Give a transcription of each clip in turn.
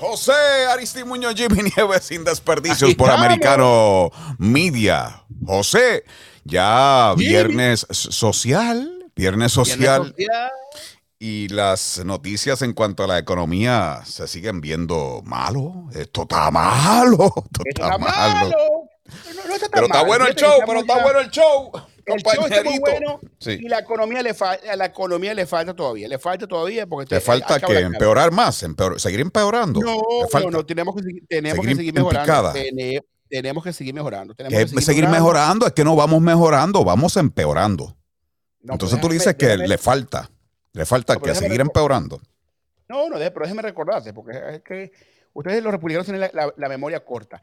José Aristimuño, Jimmy Nieves, sin desperdicios por Americano Media. José, ya viernes social, viernes social. Y las noticias en cuanto a la economía se siguen viendo malo. Esto está malo. Esto está, malo. pero está bueno el show, pero está bueno el show. El show está muy bueno y la economía le falta, la economía le falta todavía, le falta todavía porque le falta que empeorar más, seguir empeorando. No, no, no, tenemos que, tenemos que seguir mejorando tenemos que seguir mejorando. Tenemos que seguir, mejorando. Es que no vamos mejorando, vamos empeorando. Entonces tú dices que le falta, le falta que seguir empeorando. No, no, pero déjeme recordarte, porque es que ustedes los republicanos tienen la, memoria corta.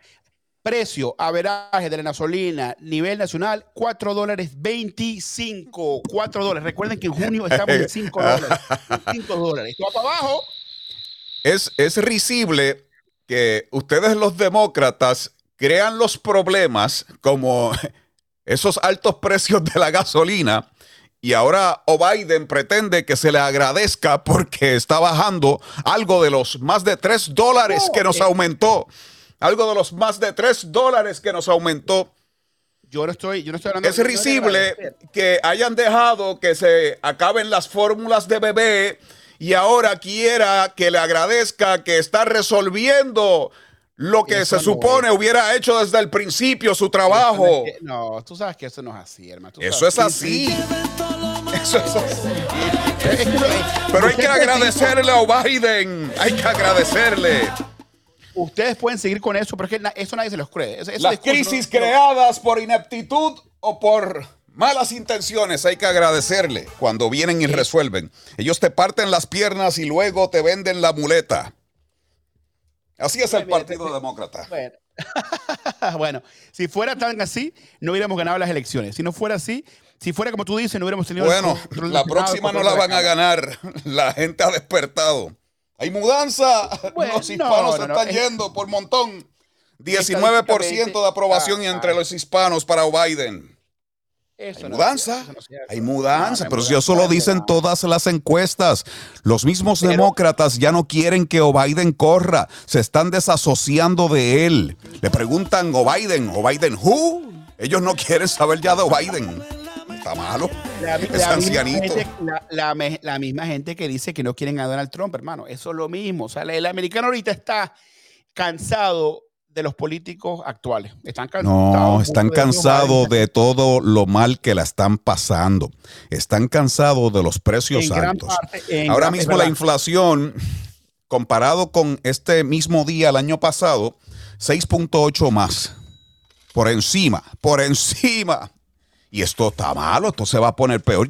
Precio, averaje de la gasolina, nivel nacional, 4 dólares 25. 4 dólares. Recuerden que en junio estamos en 5 dólares. 5 dólares. Esto va para abajo. Es, es risible que ustedes los demócratas crean los problemas como esos altos precios de la gasolina. Y ahora O'Biden pretende que se le agradezca porque está bajando algo de los más de 3 dólares que nos eh. aumentó. Algo de los más de 3 dólares que nos aumentó. Yo no estoy, yo no estoy hablando Es risible que hayan dejado que se acaben las fórmulas de bebé y ahora quiera que le agradezca que está resolviendo lo que se supone hubiera hecho desde el principio su trabajo. No, tú sabes que eso no es así, hermano. eso es así. Eso es así. Pero hay que agradecerle a Biden. Hay que agradecerle. Ustedes pueden seguir con eso, pero es que eso nadie se los cree. Las crisis creadas por ineptitud o por malas intenciones hay que agradecerle cuando vienen y resuelven. Ellos te parten las piernas y luego te venden la muleta. Así es el Partido Demócrata. Bueno. si fuera tan así, no hubiéramos ganado las elecciones. Si no fuera así, si fuera como tú dices, no hubiéramos tenido. Bueno, la próxima no la van a ganar. La gente ha despertado. Hay mudanza. los hispanos se están yendo por montón. 19% de aprobación entre los hispanos para Biden hay mudanza, hay mudanza, pero si eso lo dicen todas las encuestas. Los mismos demócratas ya no quieren que Biden corra, se están desasociando de él. Le preguntan o Biden, o Biden who? Ellos no quieren saber ya de Biden. Está malo. La, es ancianito. la, misma gente que dice que no quieren a Donald Trump, hermano. Eso es lo mismo. O sea, el americano ahorita está cansado de los políticos actuales. Están cansados. No, están cansados de todo lo mal que la están pasando. Están cansados de los precios altos. Ahora mismo la inflación, comparado con este mismo día el año pasado, 6.8 más. Por encima, por encima. Y esto está malo, esto se va a poner peor.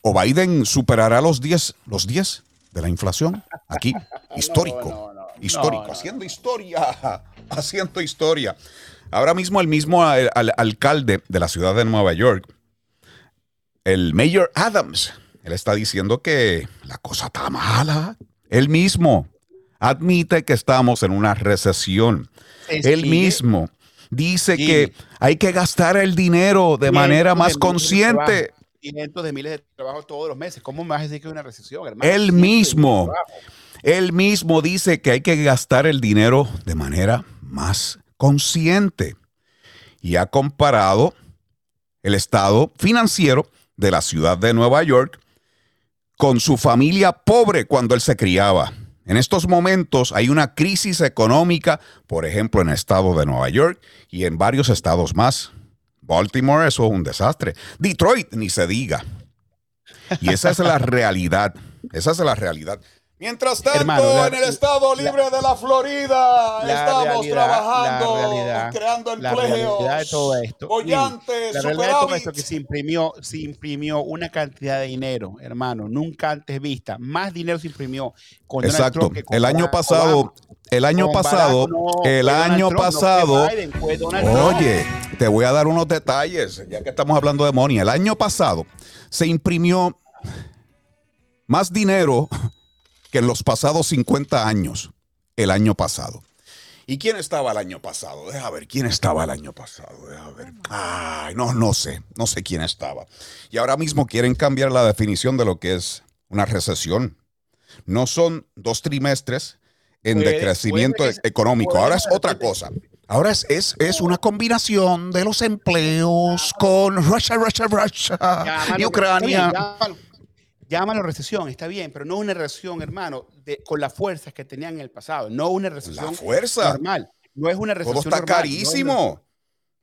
O Biden superará los 10, los 10 de la inflación. Aquí, histórico. histórico, haciendo historia haciendo historia. Ahora mismo el mismo alcalde de la ciudad de Nueva York, el Mayor Adams, él está diciendo que la cosa está mala. Él mismo admite que estamos en una recesión. Él mismo dice que hay que gastar el dinero de manera más consciente. Cientos de miles de trabajos todos los meses. ¿Cómo me vas a decir que es una recesión, hermano? Él mismo, él mismo dice que hay que gastar el dinero de manera más consciente y ha comparado el estado financiero de la ciudad de Nueva York con su familia pobre cuando él se criaba. En estos momentos hay una crisis económica, por ejemplo, en el estado de Nueva York y en varios estados más. Baltimore, eso es un desastre. Detroit, ni se diga. Y esa es la realidad. Esa es la realidad. Mientras tanto, en el Estado Libre de la Florida, estamos trabajando, creando empleo. La realidad de todo esto. Bollantes, la realidad de todo esto que se imprimió, se imprimió una cantidad de dinero, hermano, nunca antes vista. Más dinero se imprimió con Exacto. el año pasado, el año pasado, el año pasado. oye, te voy a dar unos detalles, ya que estamos hablando de money. El año pasado se imprimió más dinero que en los pasados 50 años, el año pasado. ¿Y quién estaba el año pasado? Deja ver, ¿quién estaba el año pasado? Deja ver. Ay, no, no sé, no sé quién estaba. Y ahora mismo quieren cambiar la definición de lo que es una recesión. No son dos trimestres en decrecimiento económico. Ahora es otra cosa. Ahora es, es, es, una combinación de los empleos con Russia, Russia, Russia y Ucrania llámalo recesión, está bien, pero no una recesión, hermano, de, con las fuerzas que tenían en el pasado, no una recesión la fuerza. normal. No es una recesión Todo está carísimo.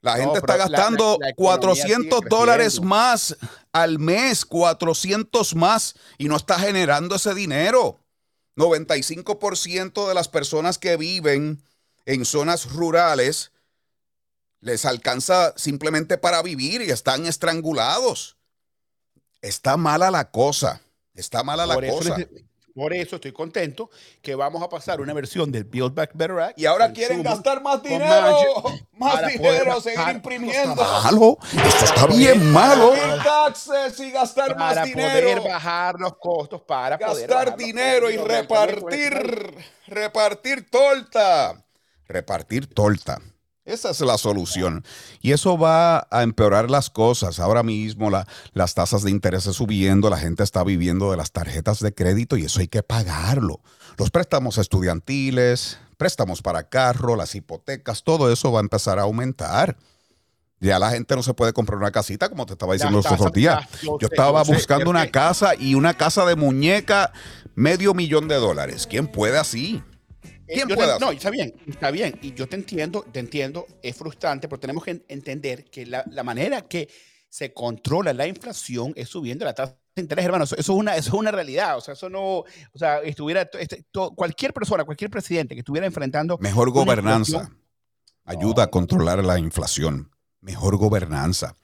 la gente está gastando 400 dólares más al mes, 400 más, y no está generando ese dinero. 95% de las personas que viven en zonas rurales les alcanza simplemente para vivir y están estrangulados. Está mala la cosa. Está mala la cosa. Por eso estoy contento que vamos a pasar una versión del Build Back Better Act. Y ahora quieren gastar más dinero. Más dinero, seguir imprimiendo. Malo. Esto está bien malo. taxes y gastar más dinero. Para poder bajar los costos, para gastar dinero y repartir. Repartir torta. Repartir torta. Esa es la solución. Y eso va a empeorar las cosas. Ahora mismo las tasas de interés subiendo, la gente está viviendo de las tarjetas de crédito y eso hay que pagarlo. Los préstamos estudiantiles, préstamos para carro, las hipotecas, todo eso va a empezar a aumentar. Ya la gente no se puede comprar una casita, como te estaba diciendo los otros días. Yo estaba buscando una casa y una casa de muñeca, medio millón de dólares. ¿Quién puede así? Eh, no, está bien, está bien. Y yo te entiendo, te entiendo, es frustrante, pero tenemos que entender que la, manera que se controla la inflación es subiendo la tasa de interés, hermano. Eso, es una, eso es una realidad. O sea, eso no, o sea, estuviera, este, cualquier persona, cualquier presidente que estuviera enfrentando. Mejor gobernanza ayuda a controlar la inflación. Mejor gobernanza.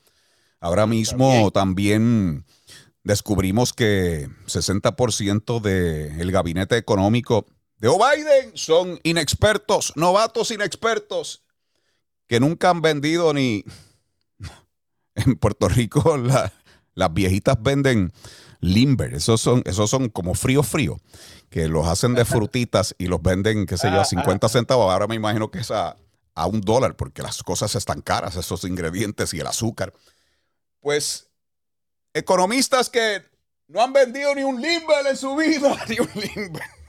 Ahora mismo también descubrimos que 60% del gabinete económico de Biden son inexpertos, novatos inexpertos, que nunca han vendido ni... En Puerto Rico las viejitas venden limber, esos son, esos son como frío frío, que los hacen de frutitas y los venden, qué sé yo, a 50 centavos. Ahora me imagino que es a, a un dólar, porque las cosas están caras, esos ingredientes y el azúcar. Pues economistas que no han vendido ni un limber en su vida, ni un limber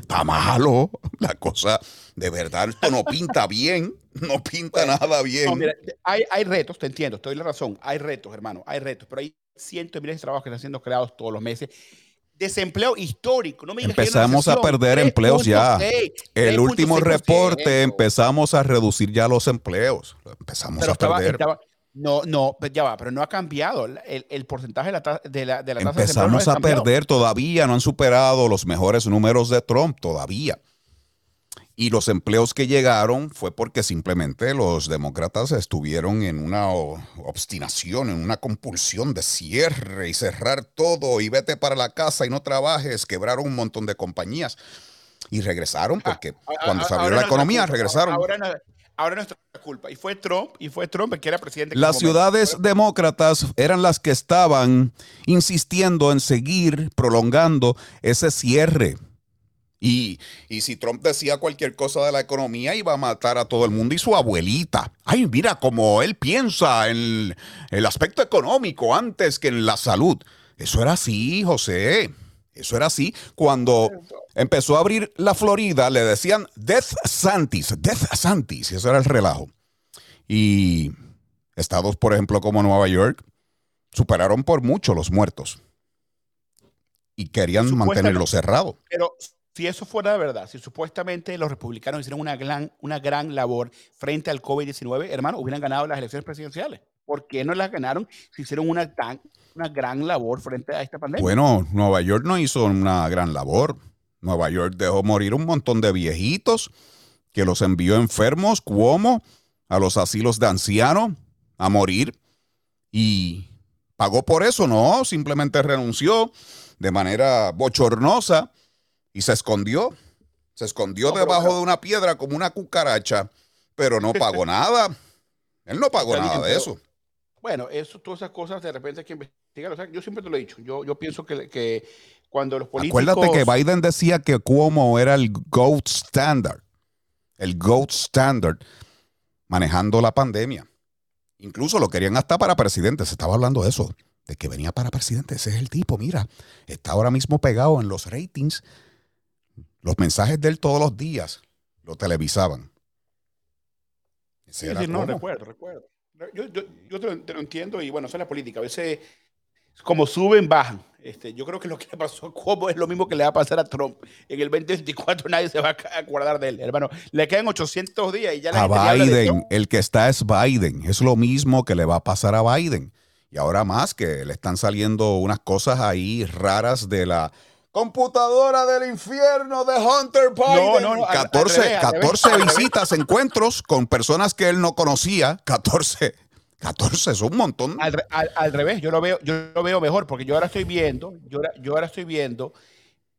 está malo. La cosa, de verdad, esto no pinta bien. No pinta nada bien. hay, retos, te entiendo, estoy la razón. Hay retos, hermano, hay retos, pero hay cientos de miles de trabajos que están siendo creados todos los meses. Desempleo histórico. No empezamos a perder empleos ya. El último reporte empezamos a reducir ya los empleos. Empezamos a perder. No, no, ya va, pero no ha cambiado. El, porcentaje de la, de la, de la tasa Empezamos a perder todavía, no han superado los mejores números de Trump todavía. Y los empleos que llegaron fue porque simplemente los demócratas estuvieron en una obstinación, en una compulsión de cierre y cerrar todo y vete para la casa y no trabajes. Quebraron un montón de compañías y regresaron ah, porque cuando se abrió la economía regresaron. Ahora, ahora nuestra culpa. Y fue Trump, y fue Trump el que era presidente. Las ciudades demócratas eran las que estaban insistiendo en seguir prolongando ese cierre. Y, y, si Trump decía cualquier cosa de la economía, iba a matar a todo el mundo y su abuelita. Ay, mira cómo él piensa en el aspecto económico antes que en la salud. Eso era así, José. Eso era así. Cuando empezó a abrir la Florida, le decían Death Santis, Death Santis, y eso era el relajo. Y estados, por ejemplo, como Nueva York, superaron por mucho los muertos. Y querían mantenerlo cerrado. Pero si eso fuera verdad, si supuestamente los republicanos hicieron una gran, una gran labor frente al COVID-19, hermano, hubieran ganado las elecciones presidenciales. ¿Por qué no las ganaron si hicieron una, tan, una gran labor frente a esta pandemia? Bueno, Nueva York no hizo una gran labor. Nueva York dejó morir un montón de viejitos que los envió enfermos, Cuomo, a los asilos de ancianos a morir y pagó por eso, no, simplemente renunció de manera bochornosa y se escondió. Se escondió debajo de una piedra como una cucaracha, pero no pagó nada. Él no pagó nada de eso. Bueno, eso, todas esas cosas de repente hay que investigar. yo siempre te lo he dicho. Yo, yo pienso que, que cuando los políticos... Acuérdate que Biden decía que Cuomo era el GOAT standard. El GOAT standard manejando la pandemia. Incluso lo querían hasta para presidente. Se estaba hablando de eso, de que venía para presidente. Ese es el tipo, mira. Está ahora mismo pegado en los ratings. Los mensajes de él todos los días lo televisaban. sí, no, recuerdo, recuerdo. Yo, yo, te, lo, entiendo y bueno, eso es la política. A veces, como suben, bajan. Este, yo creo que lo que le pasó a Cuomo es lo mismo que le va a pasar a Trump. En el 2024 nadie se va a acordar de él, hermano. Le quedan 800 días y ya la A Biden, el que está es Biden. Es lo mismo que le va a pasar a Biden. Y ahora más que le están saliendo unas cosas ahí raras de la computadora del infierno de Hunter Biden. No, no, 14, 14 visitas, encuentros con personas que él no conocía. 14. 14 es un montón. Al, revés, yo lo veo, yo lo veo mejor, porque yo ahora estoy viendo, yo, yo ahora estoy viendo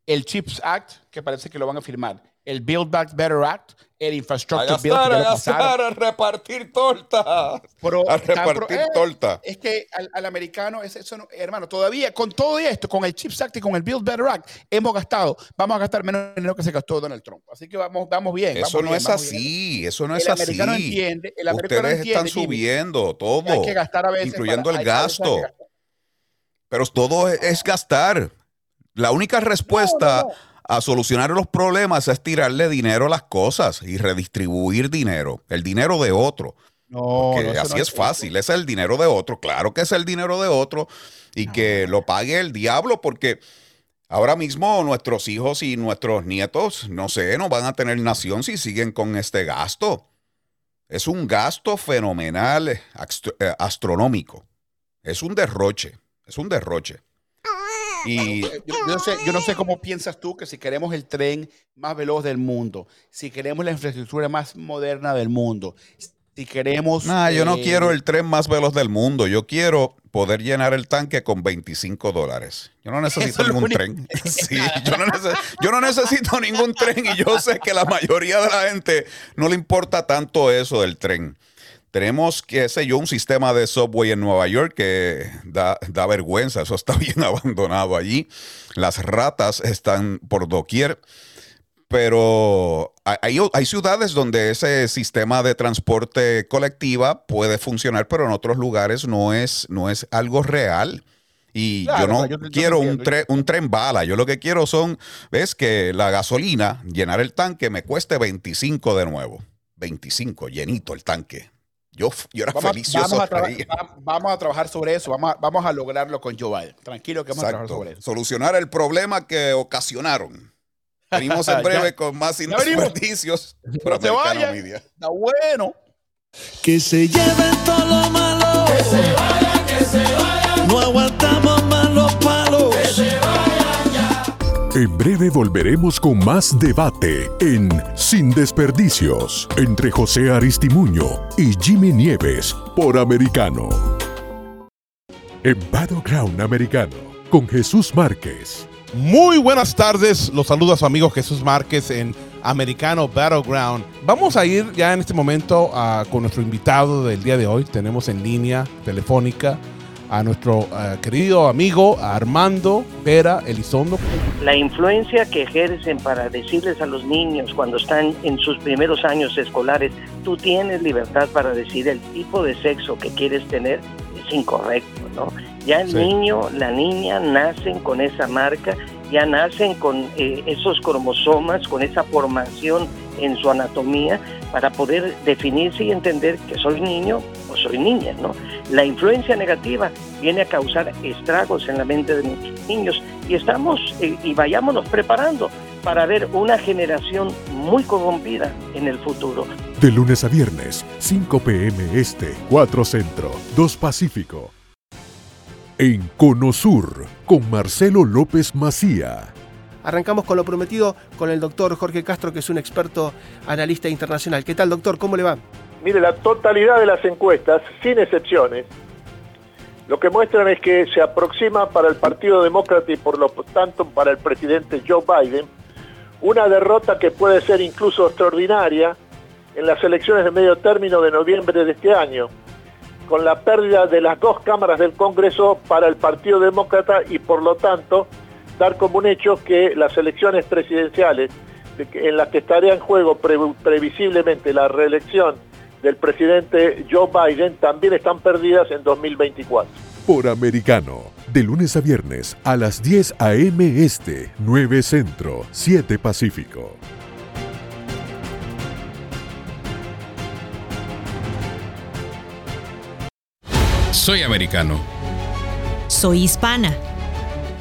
el Chips Act, que parece que lo van a firmar el Build Back Better Act, el Infrastructure Bill. A gastar, a repartir torta. a repartir eh, torta. Es que al, americano, es eso hermano, todavía con todo esto, con el CHIPS Act y con el Build Better Act, hemos gastado, vamos a gastar menos dinero que se gastó Donald Trump. Así que vamos, vamos bien. Eso no es así, eso no es así. Americano entiende, el americano Ustedes están subiendo todo, hay que gastar a veces incluyendo el gasto. Pero todo es, gastar. La única respuesta a solucionar los problemas es tirarle dinero a las cosas y redistribuir dinero, el dinero de otro. No, así es, fácil, es el dinero de otro, claro que es el dinero de otro y que lo pague el diablo porque ahora mismo nuestros hijos y nuestros nietos, no sé, no van a tener nación si siguen con este gasto. Es un gasto fenomenal, eh, astronómico. Es un derroche, es un derroche. Y yo, no sé, yo no sé cómo piensas tú que si queremos el tren más veloz del mundo, si queremos la infraestructura más moderna del mundo, si queremos... No, yo no eh, quiero el tren más veloz del mundo. Yo quiero poder llenar el tanque con 25 dólares. Yo no necesito ningún tren. Sí, yo, no yo, no necesito ningún tren y yo sé que la mayoría de la gente no le importa tanto eso del tren. Tenemos, qué sé yo, un sistema de subway en Nueva York que da, vergüenza, eso está bien abandonado allí. Las ratas están por doquier, pero hay, hay, ciudades donde ese sistema de transporte colectiva puede funcionar, pero en otros lugares no es, no es algo real. Y yo no quiero un, un tren bala. Yo lo que quiero son, ves, que la gasolina, llenar el tanque, me cueste 25 de nuevo. 25, llenito el tanque. Yo, era feliz. Vamos a, vamos a, trabajar sobre eso. Vamos a, vamos a lograrlo con Joe Biden. Tranquilo que vamos a trabajar sobre eso. Solucionar el problema que ocasionaron. Venimos en breve con más desperdicios. Pero te vaya. Está bueno. Que se lleven todo lo malo. Que se vaya, en breve volveremos con más debate en Sin Desperdicios entre José Aristimuño y Jimmy Nieves por Americano. En Battleground Americano con Jesús Márquez. Muy buenas tardes, los saluda su amigo Jesús Márquez en Americano Battleground. Vamos a ir ya en este momento con nuestro invitado del día de hoy. Tenemos en línea telefónica a nuestro eh, querido amigo Armando Vera Elizondo. La influencia que ejercen para decirles a los niños cuando están en sus primeros años escolares, tú tienes libertad para decir el tipo de sexo que quieres tener, es incorrecto, ¿no? Ya el niño, la niña nacen con esa marca, ya nacen con eh, esos cromosomas, con esa formación en su anatomía para poder definirse y entender que soy niño o soy niña, ¿no? La influencia negativa viene a causar estragos en la mente de los niños y estamos eh, y vayámonos preparando para ver una generación muy corrompida en el futuro. De lunes a viernes, 5 p.m. Este, 4 Centro, 2 Pacífico. En Cono Sur, con Marcelo López Macía. Arrancamos con lo prometido con el doctor Jorge Castro, que es un experto analista internacional. ¿Qué tal, doctor? ¿Cómo le va? Mire, la totalidad de las encuestas, sin excepciones, lo que muestran es que se aproxima para el Partido Demócrata y por lo tanto para el presidente Joe Biden una derrota que puede ser incluso extraordinaria en las elecciones de medio término de noviembre de este año, con la pérdida de las dos cámaras del Congreso para el Partido Demócrata y por lo tanto dar como un hecho que las elecciones presidenciales en las que estaría en juego previsiblemente la reelección del presidente Joe Biden también están perdidas en 2024. Por americano, de lunes a viernes a las 10 a.m. Este, 9 Centro, 7 Pacífico. Soy americano. Soy hispana.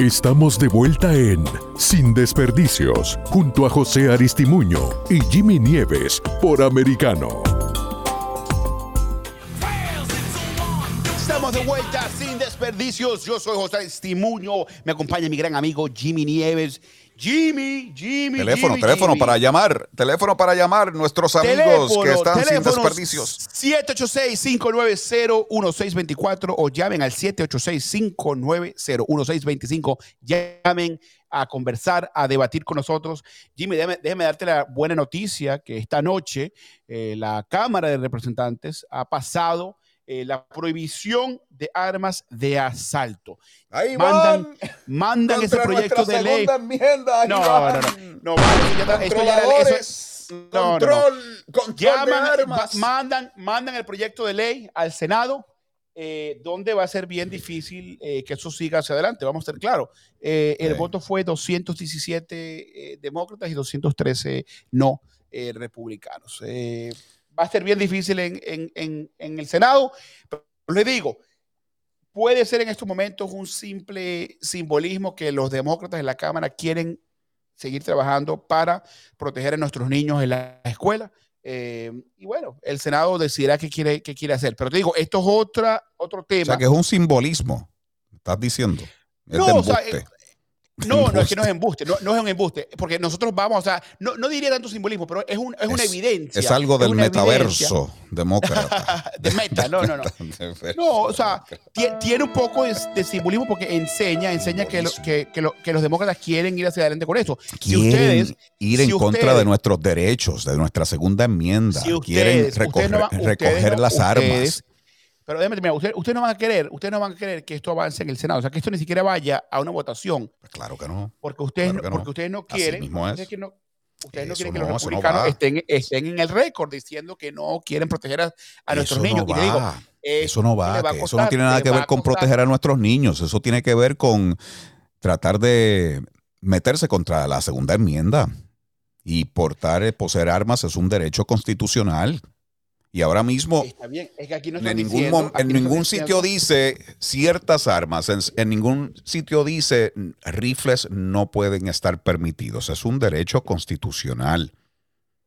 Estamos de vuelta en Sin Desperdicios, junto a José Aristimuño y Jimmy Nieves por Americano. Estamos de vuelta sin desperdicios. Yo soy José Aristimuño. Me acompaña mi gran amigo Jimmy Nieves. Jimmy, Jimmy. Teléfono, Jimmy, teléfono Jimmy. para llamar. Teléfono para llamar nuestros amigos que están sin desperdicios. 786-590-1624 o llamen al 786-590-1625. Llamen a conversar, a debatir con nosotros. Jimmy, déjame, déjame darte la buena noticia que esta noche eh, la Cámara de Representantes ha pasado eh, la prohibición de armas de asalto. Ahí mandan van, mandan ese proyecto de ley. segunda enmienda, ahí No, van. no, no, no, está- esto ya era- eso- no, no, no. control, control Llaman, de armas. ma- mandan, mandan el proyecto de ley al Senado, eh, donde va a ser bien difícil eh, que eso siga hacia adelante, vamos a ser claros. Eh, el Sí. voto fue 217 eh, demócratas y 213 no republicanos. Va a ser bien difícil en, en- en- en el Senado, pero le digo, puede ser en estos momentos un simple simbolismo que los demócratas en la Cámara quieren seguir trabajando para proteger a nuestros niños en la escuela. Eh, y bueno, el Senado decidirá qué quiere, qué quiere hacer. Pero te digo, esto es otra, otro O tema. sea que es un simbolismo, estás diciendo. Es No, o sea, embuste. no, no es que no es embuste, no, no es un embuste, porque nosotros vamos, o sea, no, no diría tanto simbolismo, pero es, un- es una evidencia. Es algo del una evidencia metaverso demócrata. de meta, no, no, no. No, o sea, tie- tiene un poco de, de simbolismo porque enseña, enseña que, lo- que, que lo- que los demócratas quieren ir hacia adelante con eso. Si quieren ustedes, ir en si contra ustedes- de nuestros derechos, de nuestra segunda enmienda. si quieren recoger, ustedes van- las armas. Pero déjame terminar, ustedes, ustedes no van a querer, ustedes no van a querer que esto avance en el Senado, o sea, que esto ni siquiera vaya a una votación, Pues claro que no. porque ustedes, Claro no- que no. porque ustedes no quieren, mismo es. ustedes que no, ustedes no quieren que los republicanos estén, estén en el récord diciendo que no quieren proteger a, a nuestros niños. y digo, eh, Eso no va, eso no tiene nada que ver con proteger a nuestros niños. Eso tiene que ver con tratar de meterse contra la segunda enmienda. Y portar, eh, poseer armas es un derecho constitucional. Y ahora mismo Está bien, es que aquí no en ningún, diciendo- mom- aquí en no ningún diciendo- sitio dice ciertas armas, en, en ningún sitio dice rifles no pueden estar permitidos. Es un derecho constitucional.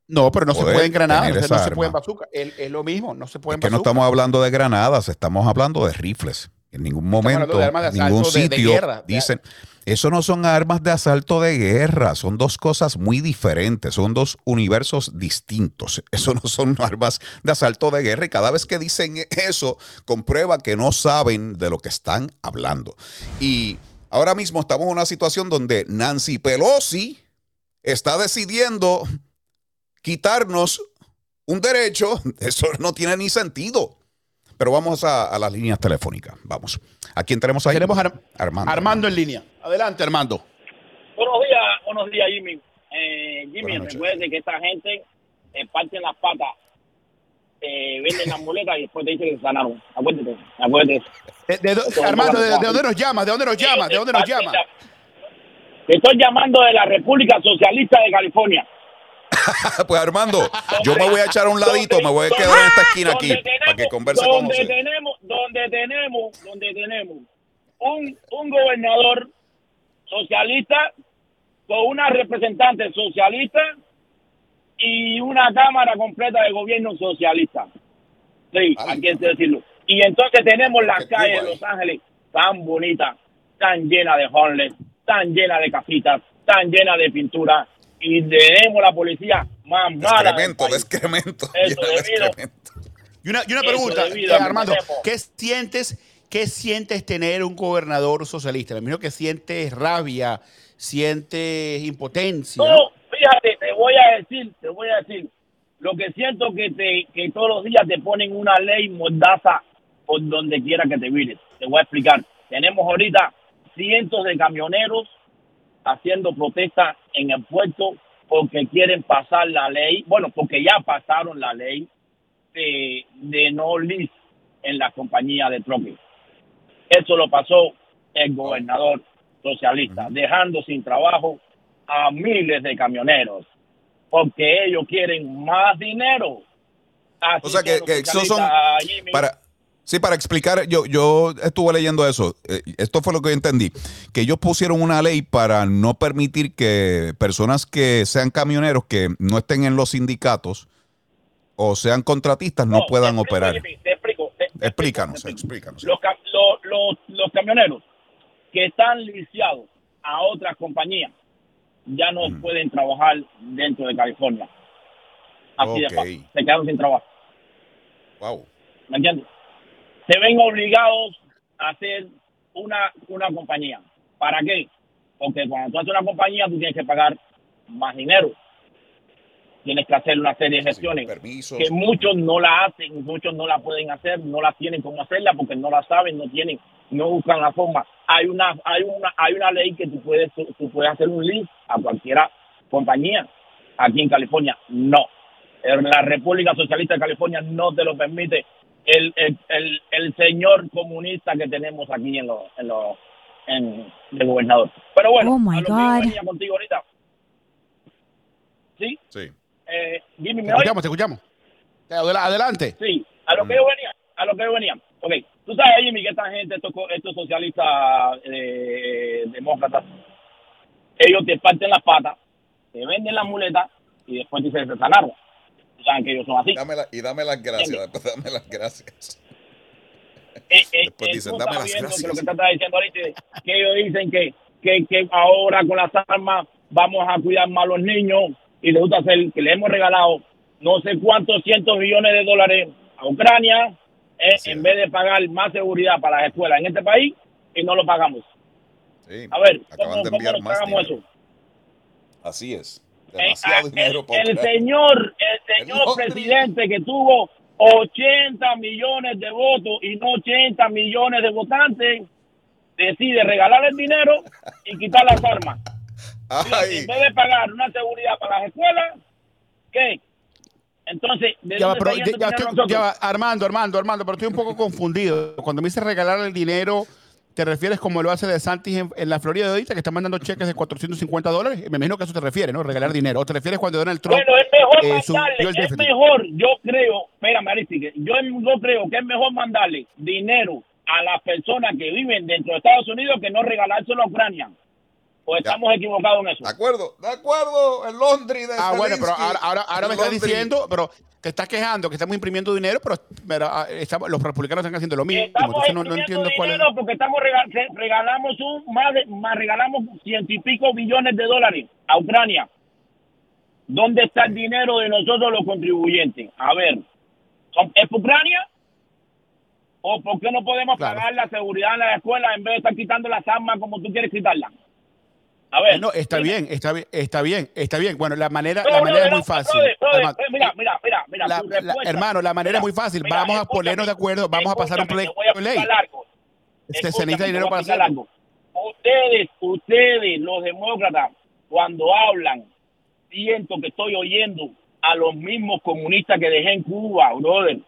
No, pero no se pueden granadas, no, se- pueden bazooka. Es, es lo mismo, no se pueden Es que no estamos hablando de granadas, estamos hablando de rifles. En ningún momento, de ningún asalto, de- de sitio de- dicen, eso no son armas de asalto de guerra, son dos cosas muy diferentes, son dos universos distintos. Eso no son armas de asalto de guerra y cada vez que dicen eso, comprueba que no saben de lo que están hablando. Y ahora mismo estamos en una situación donde Nancy Pelosi está decidiendo quitarnos un derecho, eso no tiene ni sentido. Pero vamos a, a las líneas telefónicas. Vamos. ¿A quién tenemos ahí? Tenemos a Ar- Armando. Armando en línea. Adelante, Armando. Buenos días, buenos días, Jimmy. Eh, Jimmy, recuerde que esta gente eh, parte las patas, eh, venden las muletas y después te dicen que se sanaron. Acuérdate, acuérdate. De, Armando, de, dónde nos llama? ¿De dónde nos llama? ¿De dónde nos llama? Te estoy llamando de la República Socialista de California. pues Armando, yo me voy a echar a un ladito, me voy a quedar en esta esquina aquí para que converse con donde tenemos, donde tenemos, donde tenemos un, un gobernador socialista con una representante socialista y una cámara completa de gobierno socialista. Sí, hay que decirlo. Y entonces tenemos las calles de Los Ángeles tan bonitas, tan llenas de homeless, tan llenas de casitas, tan llenas de pintura. Y tenemos la policía más mala. Excremento, excremento. Y una, y una pregunta, eh, Armando, ¿qué sientes, ¿qué sientes tener un gobernador socialista? Me imagino que sientes rabia, sientes impotencia. No, fíjate, te voy a decir, te voy a decir, lo que siento que te que todos los días te ponen una ley mordaza por donde quiera que te vires. Te voy a explicar. Tenemos ahorita cientos de camioneros haciendo protestas en el puerto porque quieren pasar la ley, bueno, porque ya pasaron la ley de, de no list en la compañía de trucking. Eso lo pasó el gobernador socialista, dejando sin trabajo a miles de camioneros, porque ellos quieren más dinero. o sea que, que son para Sí, para explicar, yo, yo estuve leyendo eso. Eh, esto fue lo que yo entendí. Que ellos pusieron una ley para no permitir que personas que sean camioneros que no estén en los sindicatos o sean contratistas no, puedan operar. Te, explico. explícanos, explícanos. Los, los, los, camioneros que están lisiados a otras compañías ya no pueden trabajar dentro de California. Así de fácil. Se quedaron sin trabajo. Wow. ¿Me entiendes? Se ven obligados a hacer una, una compañía. ¿Para qué? Porque cuando tú haces una compañía, tú tienes que pagar más dinero. Tienes que hacer una serie de gestiones que muchos no la hacen, muchos no la pueden hacer, no la tienen cómo hacerla porque no la saben, no tienen, no buscan la forma. Hay una, hay una, hay una ley que tú puedes, tú puedes hacer un link a cualquiera compañía. Aquí en California, no. En la República Socialista de California no te lo permite el, el, el, señor comunista que tenemos aquí en, lo, en, lo, en el gobernador. Pero bueno, oh my a lo que contigo ahorita. ¿Sí? Sí. Eh, Jimmy, ¿me te escuchamos, te escuchamos. Adelante. Sí, a lo que yo venía, a lo que yo venía. Ok, tú sabes, Jimmy, que esta gente, estos, estos socialistas eh, demócratas, ellos te parten las patas, te venden las muletas y después te dicen, se sanaron saben que ellos son así. y dame las gracias, después dame las gracias. Eh, eh, después dicen, dame las gracias. Que lo que está diciendo ahorita, que ellos dicen que, que, que ahora con las armas vamos a cuidar más a los niños y les gusta hacer que le hemos regalado no sé cuántos cientos millones de dólares a Ucrania eh, en vez de pagar más seguridad para las escuelas en este país y no lo pagamos. Sí, a ver, ¿cómo, cómo nos pagamos eso? Así es. Eh, ah, el, señor, el señor presidente que tuvo 80 millones de votos y no 80 millones de votantes, decide regalar el dinero y quitar las armas. En vez de pagar una seguridad para las escuelas, ¿qué? Entonces, Armando, Armando, Armando, pero estoy un poco confundido. Cuando me dice regalar el dinero ¿Te refieres como lo hace de Santis en, la Florida de ahorita, que está mandando cheques de 450 dólares? Me imagino que a eso te refieres, ¿no? Regalar dinero. ¿O te refieres cuando Donald Trump... Bueno, es mejor eh, mandarle, es mejor, yo creo, espérame, yo, yo creo que es mejor mandarle dinero a las personas que viven dentro de Estados Unidos que no regalárselo a Ucrania. Pues estamos equivocados en eso. De acuerdo, de acuerdo, el Londres de Ah, bueno, pero ahora, ahora, me estás diciendo, pero te estás quejando que estamos imprimiendo dinero, pero, ah, los republicanos están haciendo lo mismo. Estamos no, no, entiendo cuál es. Porque estamos regalamos un, más, más regalamos ciento y pico billones de dólares a Ucrania. ¿Dónde está el dinero de nosotros los contribuyentes? A ver, ¿es Ucrania? ¿O por qué no podemos pagar la seguridad en la escuela en vez de estar quitando las armas como tú quieres quitarlas? A ver. No, está bien, está bien, está bien, está bien. Bueno, la manera, la manera es muy fácil. mira, mira, mira, mira. hermano, la manera es muy fácil. vamos a ponernos de acuerdo, vamos a pasar un proyecto de ley. Este, se necesita dinero para hacerlo. Ustedes, ustedes, los demócratas, cuando hablan siento que estoy oyendo a los mismos comunistas que dejé en Cuba, brother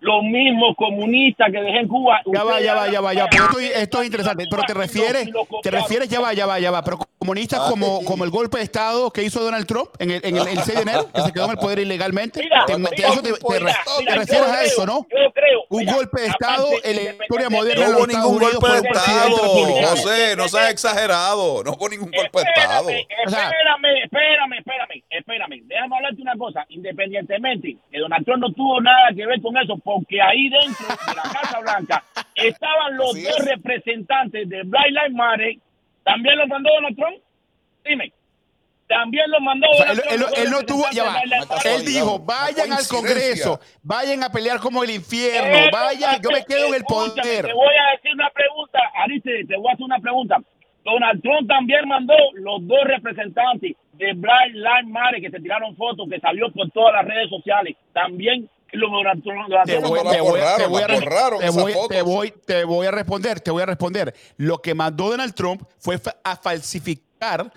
los mismos comunistas que dejé en Cuba. Ya va, ya va, ya va, ya va. Pero esto, esto, es interesante. Pero te refieres, te refieres, ya va, ya va, ya va. Pero comunistas como, como el golpe de Estado que hizo Donald Trump en el, en el, 6 de enero, que se quedó en el poder ilegalmente. te, refieres a eso, ¿no? Yo creo. Un golpe de Estado en la historia moderna. No hubo ningún golpe de Estado, José, no seas exagerado. No hubo ningún golpe de Estado. Espérame, espérame, espérame, espérame. Déjame hablarte una cosa. Independientemente que Donald Trump no tuvo nada que ver con eso, porque ahí dentro de la Casa Blanca estaban los dos representantes de Black Lives Matter. ¿También los mandó Donald Trump? Dime. También los mandó. él, él, no tuvo. Ya va. Él dijo: vayan al Congreso, vayan a pelear como el infierno, eh, vayan. Yo me quedo en el poder. Te voy a decir una pregunta, Ariste, te voy a hacer una pregunta. Donald Trump también mandó los dos representantes de Black Lives Matter que se tiraron fotos, que salió por todas las redes sociales. También te voy, te voy a responder, te voy a responder. Lo que mandó Donald Trump fue a falsificar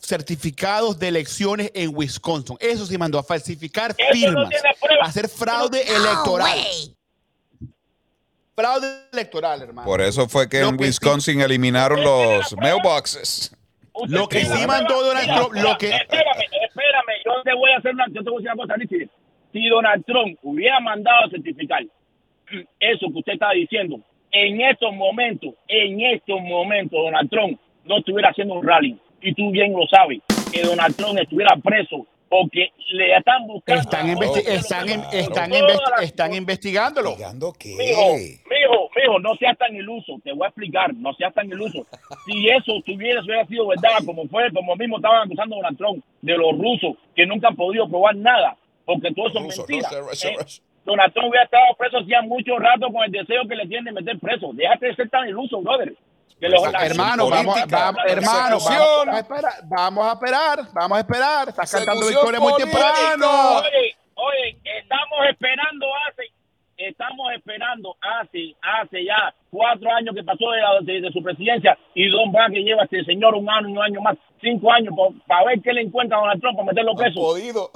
certificados de elecciones en Wisconsin. Eso sí mandó a falsificar firmas, a hacer fraude electoral. Fraude electoral, hermano. Por eso fue que en Wisconsin eliminaron los mailboxes. Lo que sí mandó Donald Trump, lo que... Espérame, espérame, yo te voy a hacer una, yo te voy a decir una cosa, si Donald Trump hubiera mandado a certificar eso que usted está diciendo, en estos momentos, en estos momentos, Donald Trump no estuviera haciendo un rally. Y tú bien lo sabes, que Donald Trump estuviera preso porque le están buscando. Están, están, están, están investigándolo. qué? Mijo, mijo, mijo, no seas tan iluso. Te voy a explicar, no seas tan iluso. Si eso tuviera, hubiera sido verdad, como fue, como mismo estaban acusando a Donald Trump de los rusos que nunca han podido probar nada, porque todo eso es mentira. ¿eh? Donald Trump hubiera estado preso hacía mucho rato con el deseo que le tienen de meter preso. Déjate de ser tan iluso, brother. hermano, vamos, vamos, hermano, vamos, a esperar, vamos a esperar, vamos a esperar. Estás cantando victoria muy temprano. Oye, oye, estamos esperando hace estamos esperando hace, hace ya cuatro años que pasó de, su presidencia y Don va que lleva este señor un año, un año más, cinco años para ver qué le encuentra a Donald Trump para meterlo preso.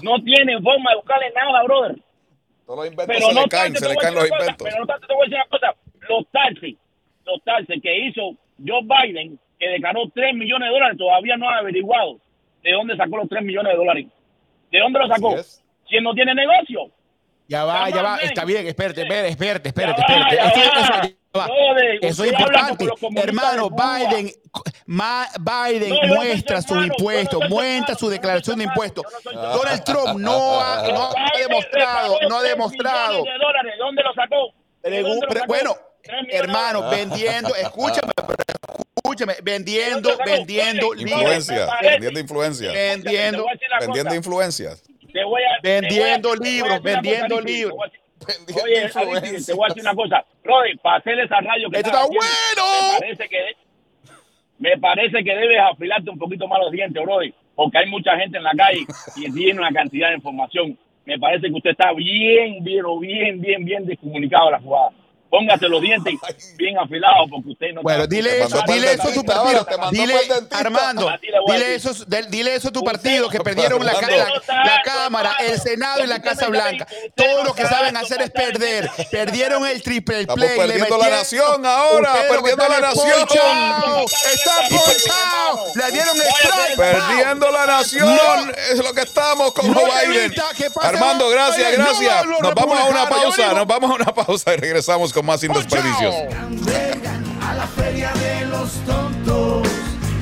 No tiene forma de buscarle nada, brother. Todos los inventos pero se no le caen, se le caen los inventos. pero no tanto te voy a decir una cosa, los taxis, los taxis que hizo Joe Biden, que declaró 3 millones de dólares, todavía no ha averiguado de dónde sacó los 3 millones de dólares. ¿De dónde lo sacó? Si él no tiene negocio. Ya va, ya va, está bien, espérate, espérate, espérate, espérate. espérate. Eso, es importante. Hermano, Biden, Biden muestra sus impuestos, muestra su declaración de impuestos. Donald Trump no ha, no ha demostrado, no ha demostrado. ¿Dónde lo sacó? Bueno, hermano, vendiendo, escúchame, escúchame, vendiendo, vendiendo influencia, vendiendo influencia, vendiendo, vendiendo influencias vendiendo libros, vendiendo libros. Oye, te voy a decir una cosa. Roy, para hacer esa radio que está bueno. Me parece que, me parece que debes afilarte un poquito más los dientes, Roy, porque hay mucha gente en la calle y tiene una cantidad de información. Me parece que usted está bien, bien, bien, bien, bien descomunicado a la jugada póngase los dientes bien afilados porque usted no Bueno, dile eso, dile eso a tu partido. Dile, Armando, dile eso, dile eso a tu partido que perdieron la, la, Cámara, el Senado y la Casa Blanca. Todo lo que saben hacer es perder. Perdieron el triple play. Estamos perdiendo la nación ahora, perdiendo la nación. Está ponchado. Le dieron strike. Perdiendo la nación. Es lo que estamos con Biden. Armando, gracias, gracias. Nos vamos a una pausa, nos vamos a una pausa y regresamos con más sin desperdicios. A la feria de los tontos.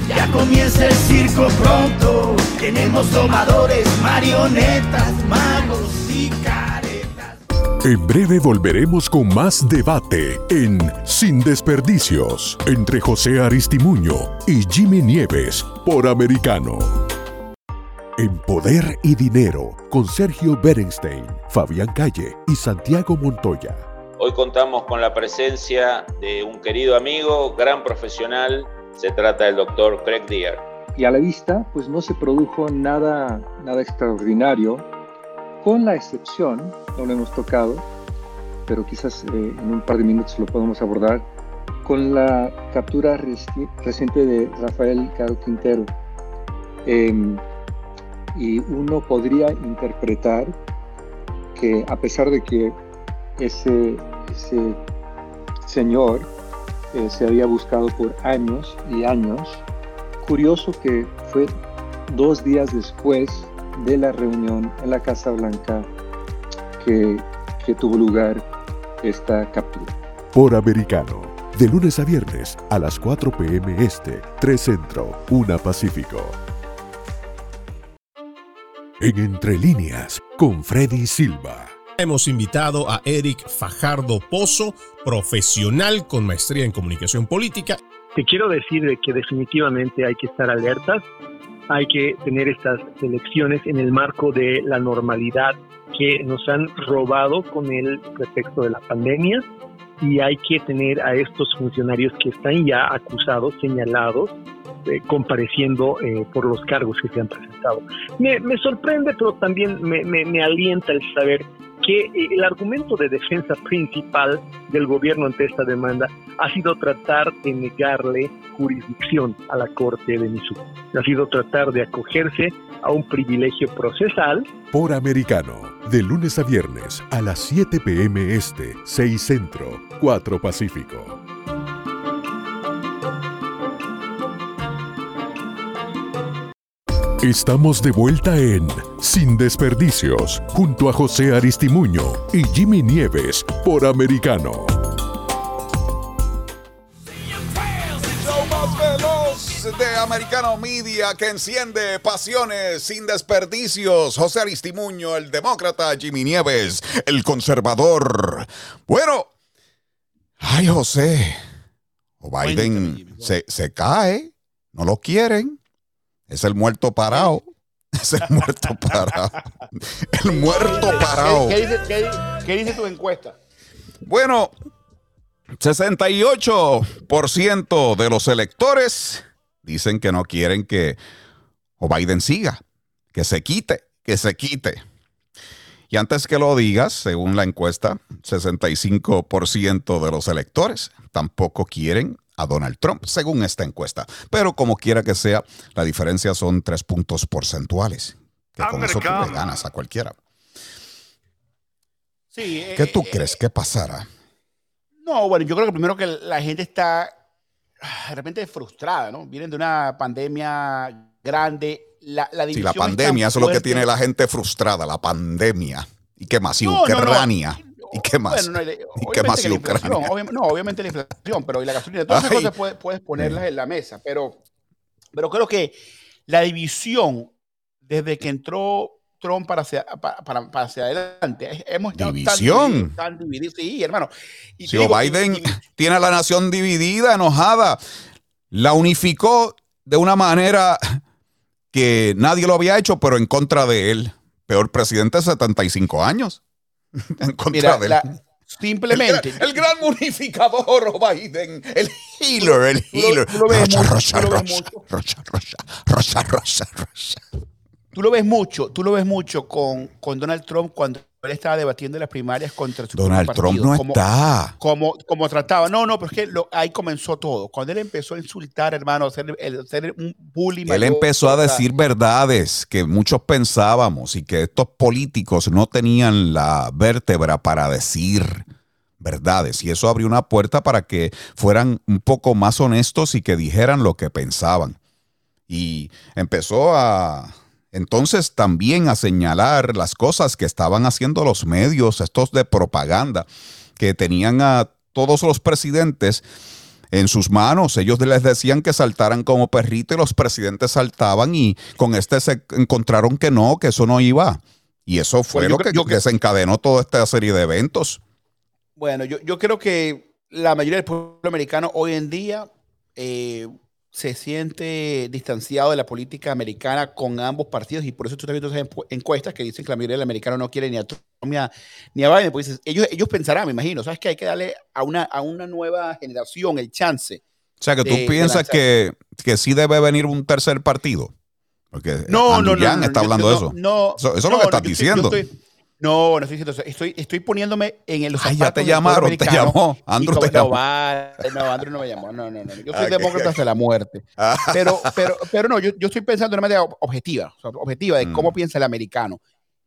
Ya comienza el circo pronto. Tenemos domadores, marionetas, magos y caretas. En breve volveremos con más debate en Sin Desperdicios entre José Aristimuño y Jimmy Nieves por Americano. En Poder y Dinero con Sergio Berenstein, Fabián Calle y Santiago Montoya. Hoy contamos con la presencia de un querido amigo, gran profesional, se trata del doctor Craig Deer. Y a la vista, pues no se produjo nada, nada extraordinario, con la excepción, no lo hemos tocado, pero quizás eh, en un par de minutos lo podemos abordar, con la captura reciente de Rafael Caro Quintero. Em, y uno podría interpretar que a pesar de que ese, ese señor eh, se había buscado por años y años, curioso que fue dos días después de la reunión en la Casa Blanca que, que tuvo lugar esta captura. Por americano, de lunes a viernes a las 4 p.m. Este, 3 Centro, 1 Pacífico. En Entre Líneas, con Freddy Silva. Hemos invitado a Eric Fajardo Pozo, profesional con maestría en comunicación política. Te quiero decir de que definitivamente hay que estar alertas, hay que tener estas elecciones en el marco de la normalidad que nos han robado con el pretexto de la pandemia y hay que tener a estos funcionarios que están ya acusados, señalados, eh, compareciendo eh, por los cargos que se han presentado. Me, sorprende, pero también me, me alienta el saber que eh, el argumento de defensa principal del gobierno ante esta demanda ha sido tratar de negarle jurisdicción a la Corte de Missouri. Ha sido tratar de acogerse a un privilegio procesal. Por americano, de lunes a viernes a las 7 p.m. Este, 6 Centro, 4 Pacífico. Estamos de vuelta en Sin Desperdicios, junto a José Aristimuño y Jimmy Nieves por Americano. más veloz de Americano Media que enciende pasiones sin desperdicios. José Aristimuño, el demócrata, Jimmy Nieves, el conservador. Bueno, ay José, o Biden se, se cae, no lo quieren. Es el muerto parado. Es el muerto parado. El muerto parado. ¿Qué, dice, tu encuesta? Bueno, 68% de los electores dicen que no quieren que o Biden siga, que se quite, que se quite. Y antes que lo digas, según la encuesta, 65% de los electores tampoco quieren a Donald Trump, según esta encuesta. Pero como quiera que sea, la diferencia son tres puntos porcentuales. Que con eso tú le ganas a cualquiera. Sí, ¿Qué tú eh, crees que pasará? No, bueno, yo creo que primero que la gente está ah, de repente frustrada, ¿no? Vienen de una pandemia grande. La, la sí, la pandemia, eso es lo que tiene la gente frustrada, la pandemia. ¿Y qué más? Y Ucrania. ¿Y qué más? ¿Y qué más no, obviamente la inflación, pero y la gasolina, todas esas cosas puedes, puedes ponerlas en la mesa, pero, pero creo que la división desde que entró Trump para hacia, para, para hacia adelante. Hemos división. Tan, divididos, sí, hermano. Y si Biden tiene a la nación dividida, enojada, la unificó de una manera que nadie lo había hecho, pero en contra de él. Peor presidente de 75 años. él. simplemente. El, gran unificador Biden, el healer, el healer. Rocha, rocha, rocha, rocha, Tú lo ves mucho, tú lo ves mucho con, con Donald Trump cuando él estaba debatiendo las primarias contra su Donald Trump no está. Como, como trataba. No, no, pero es que lo, ahí comenzó todo. Cuando él empezó a insultar, hermano, a hacer, hacer un bullying. Él empezó a decir verdades que muchos pensábamos y que estos políticos no tenían la vértebra para decir verdades. Y eso abrió una puerta para que fueran un poco más honestos y que dijeran lo que pensaban. Y empezó a entonces también a señalar las cosas que estaban haciendo los medios, estos de propaganda, que tenían a todos los presidentes en sus manos. Ellos les decían que saltaran como perrito y los presidentes saltaban y con este se encontraron que no, que eso no iba. Y eso fue lo que, desencadenó toda esta serie de eventos. Bueno, yo, yo creo que la mayoría del pueblo americano hoy en día eh, se siente distanciado de la política americana con ambos partidos y por eso tú estás viendo esas encuestas que dicen que la mayoría del americano no quiere ni a Trump ni a, Biden. Pues ellos, ellos pensarán, me imagino, ¿sabes? Que hay que darle a una, a una nueva generación el chance. O sea, que tú piensas que, que sí debe venir un tercer partido. Porque no, no, no, está hablando de eso. No, eso, es lo que estás diciendo. No, no estoy diciendo eso. Estoy, estoy poniéndome en el. Ay, ya te llamaron, te llamó. Andrew te no, llamó. No, Andrew no me llamó. No, no, no. Yo soy Ah, demócrata hasta la muerte. Ah. Pero, pero, pero no, yo, yo estoy pensando de una manera objetiva, o sea, objetiva de Mm. cómo piensa el americano.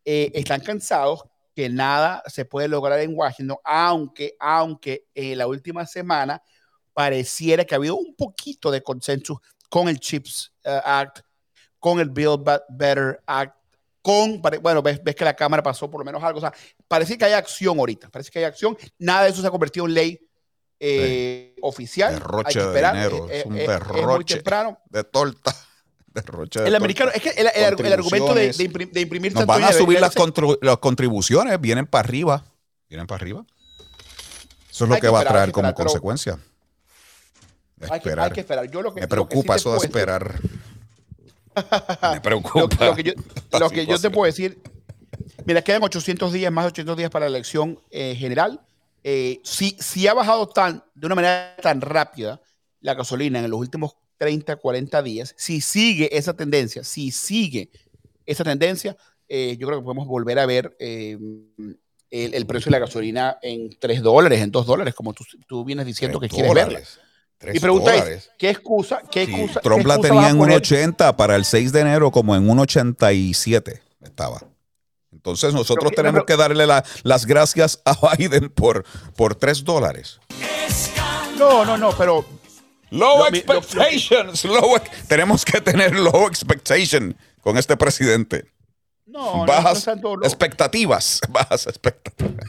Eh, están cansados que nada se puede lograr en Washington, aunque, aunque en la última semana pareciera que ha habido un poquito de consenso con el CHIPS eh, Act, con el Build Better Act, con, bueno, ves, ves que la Cámara pasó por lo menos algo, o sea, parece que hay acción ahorita, parece que hay acción, nada de eso se ha convertido en ley eh, oficial. Hay Derroche que de dinero. eh, es un eh, es muy derroche temprano. de torta. Derroche de El torta. americano, es que el, el- el argumento de, Contribuciones. de imprim- de imprimir Nos van a subir las, las contribuciones, vienen para arriba. Vienen para arriba. Eso es lo Hay que que va a traer hay como consecuencia. hay que, Esperar. hay que esperar. Yo lo que, Me lo que preocupa sí eso de esperar. Me preocupa. lo que yo, lo que yo te puedo decir, mira, quedan 800 días, más de 800 días para la elección eh, general. Eh, si, si ha bajado tan, de una manera tan rápida la gasolina en los últimos 30, 40 días, si sigue esa tendencia, si sigue esa tendencia, eh, yo creo que podemos volver a ver eh, el, el precio de la gasolina en 3 dólares, en 2 dólares, como tú, tú vienes diciendo que quieres verla. Mi pregunta es, ¿qué excusa, qué Sí, excusa, Trump qué la excusa tenía en poner? 1.80 para el 6 de enero, como en 1.87 estaba. Entonces nosotros Pero- tenemos que darle la- las gracias a Biden por, por 3 dólares. No, no, no, pero Low Lo- mi- lo- lo- expectations. low tenemos que tener low expectation con este presidente. no, no, bajas no lo- expectativas. Bajas expectativas.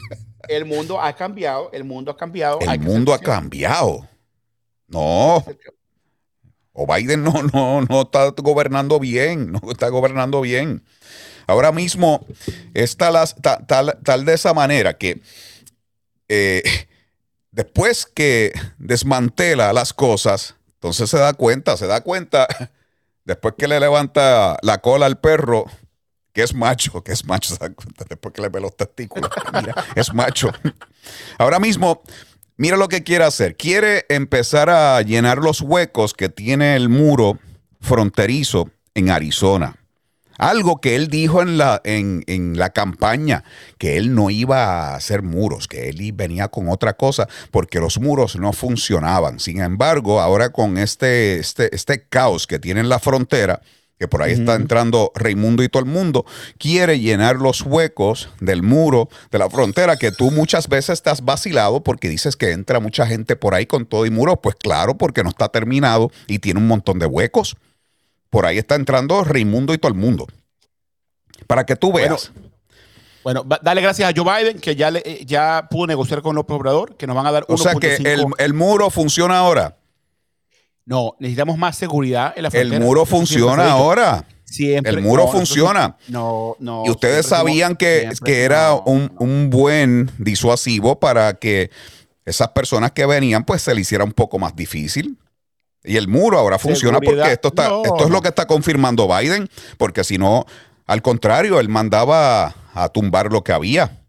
el mundo ha cambiado, el mundo ha cambiado. El mundo ha cambiado. No. O Biden no, no, no está gobernando bien. No está gobernando bien. Ahora mismo está las, ta- tal, tal de esa manera que eh, después que desmantela las cosas, entonces se da cuenta, se da cuenta, después que le levanta la cola al perro, que es macho, que es macho, se da cuenta, después que le ve los testículos, mira, es macho. Ahora mismo, mira lo que quiere hacer. Quiere empezar a llenar los huecos que tiene el muro fronterizo en Arizona. Algo que él dijo en la, en, en la campaña, que él no iba a hacer muros, que él venía con otra cosa, porque los muros no funcionaban. Sin embargo, ahora con este, este, este caos que tiene en la frontera, que por ahí está entrando Raimundo y todo el mundo, quiere llenar los huecos del muro de la frontera que tú muchas veces estás vacilado porque dices que entra mucha gente por ahí con todo y muro. Pues claro, porque no está terminado y tiene un montón de huecos. Por ahí está entrando Raimundo y todo el mundo. Para que tú veas. Bueno, dale gracias a Joe Biden, que ya, le- eh, ya pudo negociar con López Obrador, que nos van a dar o sea que 1.5. el, el muro funciona ahora. No, necesitamos más seguridad en la frontera. El muro funciona ahora. Siempre. El muro No, funciona. No, no. Y ustedes sabían que, siempre que era un, un buen disuasivo para que esas personas que venían pues se le hiciera un poco más difícil. Y el muro ahora funciona Seguridad. porque esto, está, esto es lo que está confirmando Biden, porque si no, al contrario, él mandaba a tumbar lo que había.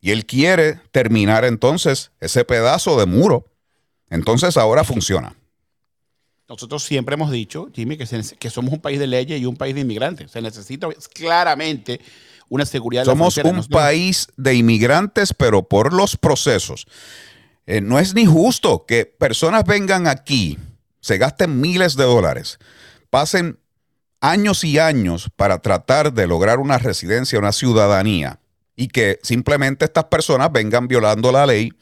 Y él quiere terminar entonces ese pedazo de muro. Entonces ahora funciona. Nosotros siempre hemos dicho, Jimmy, que, se- que somos un país de leyes y un país de inmigrantes. Se necesita claramente una seguridad de la Somos un Nosotros- país de inmigrantes, pero por los procesos. Eh, no es ni justo que personas vengan aquí, se gasten miles de dólares, pasen años y años para tratar de lograr una residencia, una ciudadanía, y que simplemente estas personas vengan violando la ley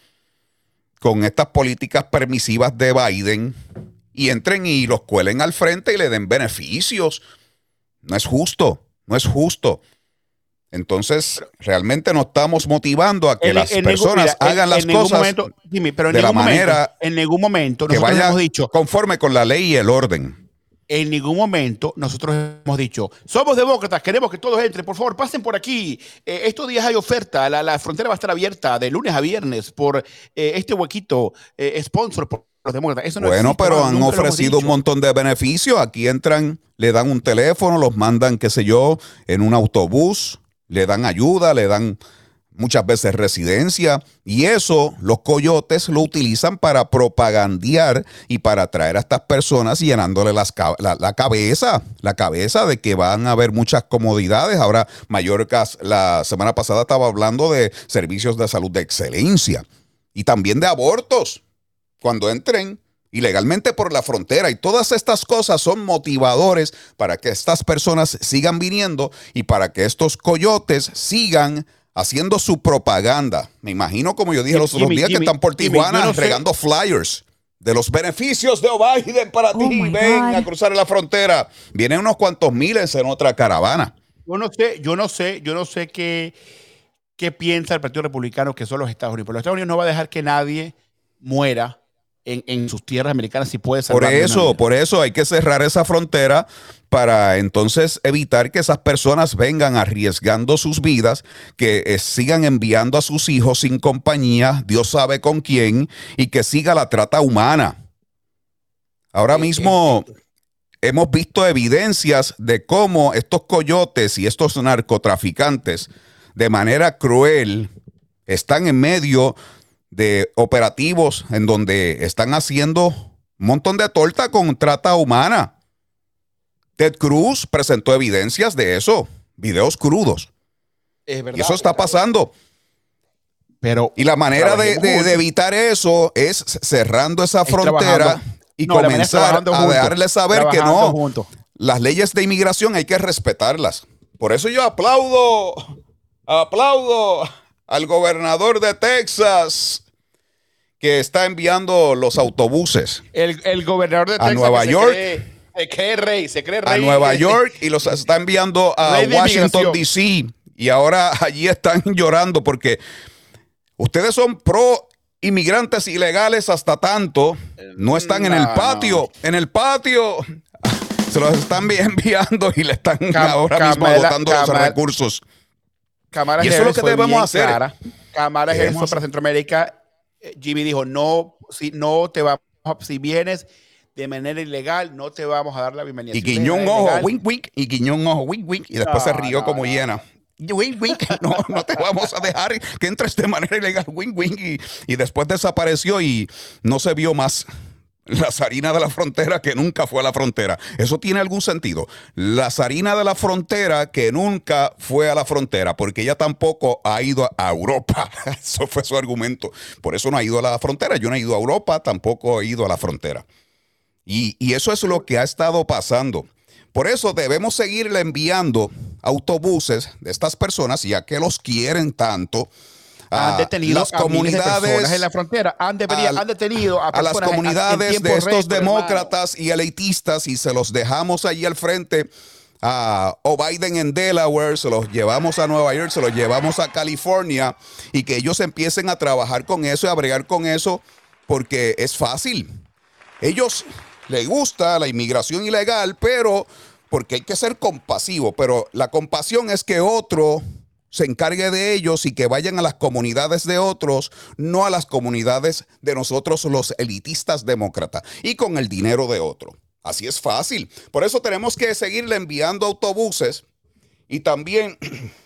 con estas políticas permisivas de Biden y entren y los cuelen al frente y le den beneficios. No es justo, no es justo. Entonces, realmente no estamos motivando a que En- las en ningún- personas mira, hagan las en cosas momento, Jimmy, pero en de la momento- manera en ningún momento que vaya hemos dicho, conforme con la ley y el orden. en ningún momento nosotros hemos dicho, somos demócratas, queremos que todos entren, por favor, pasen por aquí. Eh, estos días hay oferta, la, la frontera va a estar abierta de lunes a viernes por eh, este huequito eh, sponsor por los demócratas. Eso no bueno, existe, pero han ofrecido un montón de beneficios. Aquí entran, le dan un teléfono, los mandan, qué sé yo, en un autobús, le dan ayuda, le dan muchas veces residencia, y eso los coyotes lo utilizan para propagandear y para atraer a estas personas llenándole la, cabeza, la cabeza de que van a haber muchas comodidades. Ahora Mallorca la semana pasada estaba hablando de servicios de salud de excelencia y también de abortos. Cuando entren ilegalmente por la frontera. Y todas estas cosas son motivadores para que estas personas sigan viniendo y para que estos coyotes sigan haciendo su propaganda. Me imagino, como yo dije los otros días, que están por Tijuana regando flyers de los beneficios de Biden para oh ti. Ven a cruzar la frontera. Vienen unos cuantos miles en otra caravana. Yo no sé, yo no sé, yo no sé qué, qué piensa el Partido Republicano que son los Estados Unidos. Pero los Estados Unidos no va a dejar que nadie muera en, sus tierras americanas si puede Por eso, por eso hay que cerrar esa frontera para entonces evitar que esas personas vengan arriesgando sus vidas, que eh, sigan enviando a sus hijos sin compañía, Dios sabe con quién, y que siga la trata humana. Ahora mismo hemos visto evidencias de cómo estos coyotes y estos narcotraficantes de manera cruel están en medio de operativos en donde están haciendo un montón de torta con trata humana. Ted Cruz presentó evidencias de eso, videos crudos. y eso está pasando. Pero, y la manera de, evitar eso es cerrando esa frontera y comenzar a dejarle saber que no. Las leyes de inmigración hay que respetarlas. Por eso yo aplaudo, aplaudo al gobernador de Texas, que está enviando los autobuses. El, gobernador de Texas. A Nueva York. Se cree, rey, se cree rey. A Nueva York y los está enviando a Washington, D.C. Y ahora allí están llorando porque ustedes son pro inmigrantes ilegales hasta tanto. No están en el patio. En el patio. Se los están enviando y le están ahora mismo agotando los recursos. Cámara y eso es lo que debemos hacer. Cámara Ejército para Centroamérica Jimmy dijo, no, si no te vamos, si vienes de manera ilegal, no te vamos a dar la bienvenida. Y guiñó un ojo, wink, wink, y guiñó un ojo, wink, wink, y después se rió como llena. Wink, wink, no, no te vamos a dejar que entres de manera ilegal, wink, wink, y, y después desapareció y no se vio más la zarina de la frontera que nunca fue a la frontera. ¿Eso tiene algún sentido? La zarina de la frontera que nunca fue a la frontera, porque ella tampoco ha ido a Europa. Eso fue su argumento. Por eso no ha ido a la frontera. Yo no he ido a Europa, tampoco he ido a la frontera. Y, y eso es lo que ha estado pasando. Por eso debemos seguirle enviando autobuses de estas personas, ya que los quieren tanto han detenido las comunidades en la frontera, han, detenido a, las comunidades de estos demócratas y elitistas y se los dejamos allí al frente a o Biden en Delaware, se los llevamos a Nueva York, se los llevamos a California y que ellos empiecen a trabajar con eso y a bregar con eso porque es fácil. Ellos les gusta la inmigración ilegal, pero porque hay que ser compasivo, pero la compasión es que otro se encargue de ellos y que vayan a las comunidades de otros, no a las comunidades de nosotros los elitistas demócratas y con el dinero de otro. Así es fácil. Por eso tenemos que seguirle enviando autobuses y también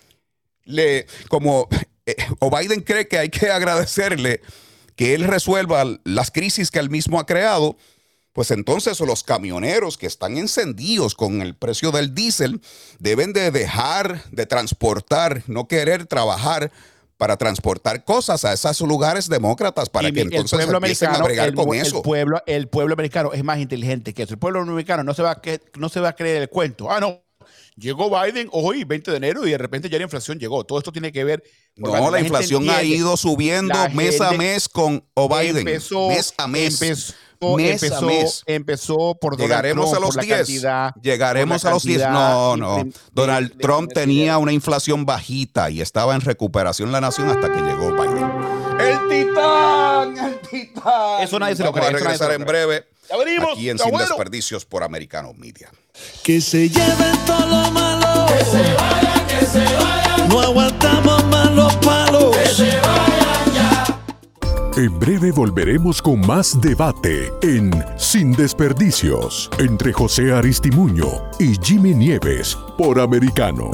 le, como eh, o Biden cree que hay que agradecerle que él resuelva las crisis que él mismo ha creado, pues entonces los camioneros que están encendidos con el precio del diésel deben de dejar de transportar, no querer trabajar para transportar cosas a esos lugares demócratas para que entonces el pueblo empiecen a bregar con eso. El pueblo, el pueblo americano es más inteligente que eso. El pueblo americano no se va a, no se va a creer el cuento. Ah, no, Llegó Biden hoy, 20 de enero, y de repente ya la inflación llegó. Todo esto tiene que ver. No, la, inflación ha ido subiendo mes a mes con Biden. Empezó, mes a mes. Empezó, empezó, empezó por Llegaremos a los 10. Llegaremos a los 10. No, no. Donald Trump tenía una inflación bajita y estaba en recuperación la nación hasta que llegó Biden. El titán, el titán. Eso nadie se lo cree. Vamos a regresar en breve. Ya venimos. Aquí en Sin Desperdicios por Americano Media. Que se lleven todo lo malo. Que se vayan, que se vayan. No aguantamos más los palos. Que se vayan ya. En breve volveremos con más debate en Sin Desperdicios entre José Aristimuño y Jimmy Nieves por Americano.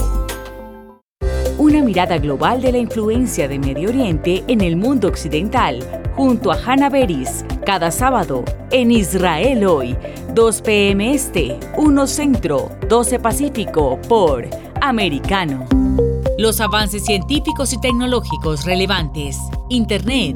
Una mirada global de la influencia de Medio Oriente en el mundo occidental, junto a Hannah Beris, cada sábado en Israel hoy, 2 p.m. Este, 1 Centro, 12 Pacífico, por Americano. Los avances científicos y tecnológicos relevantes, Internet,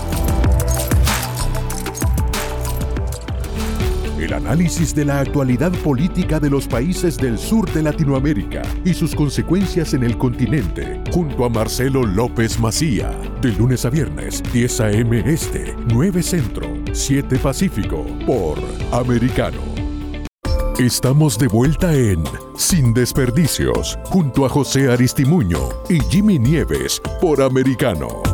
El análisis de la actualidad política de los países del sur de Latinoamérica y sus consecuencias en el continente, junto a Marcelo López Macía, de lunes a viernes, 10 a.m. Este, 9 Centro, 7 Pacífico, por Americano. Estamos de vuelta en Sin Desperdicios, junto a José Aristimuño y Jimmy Nieves, por Americano.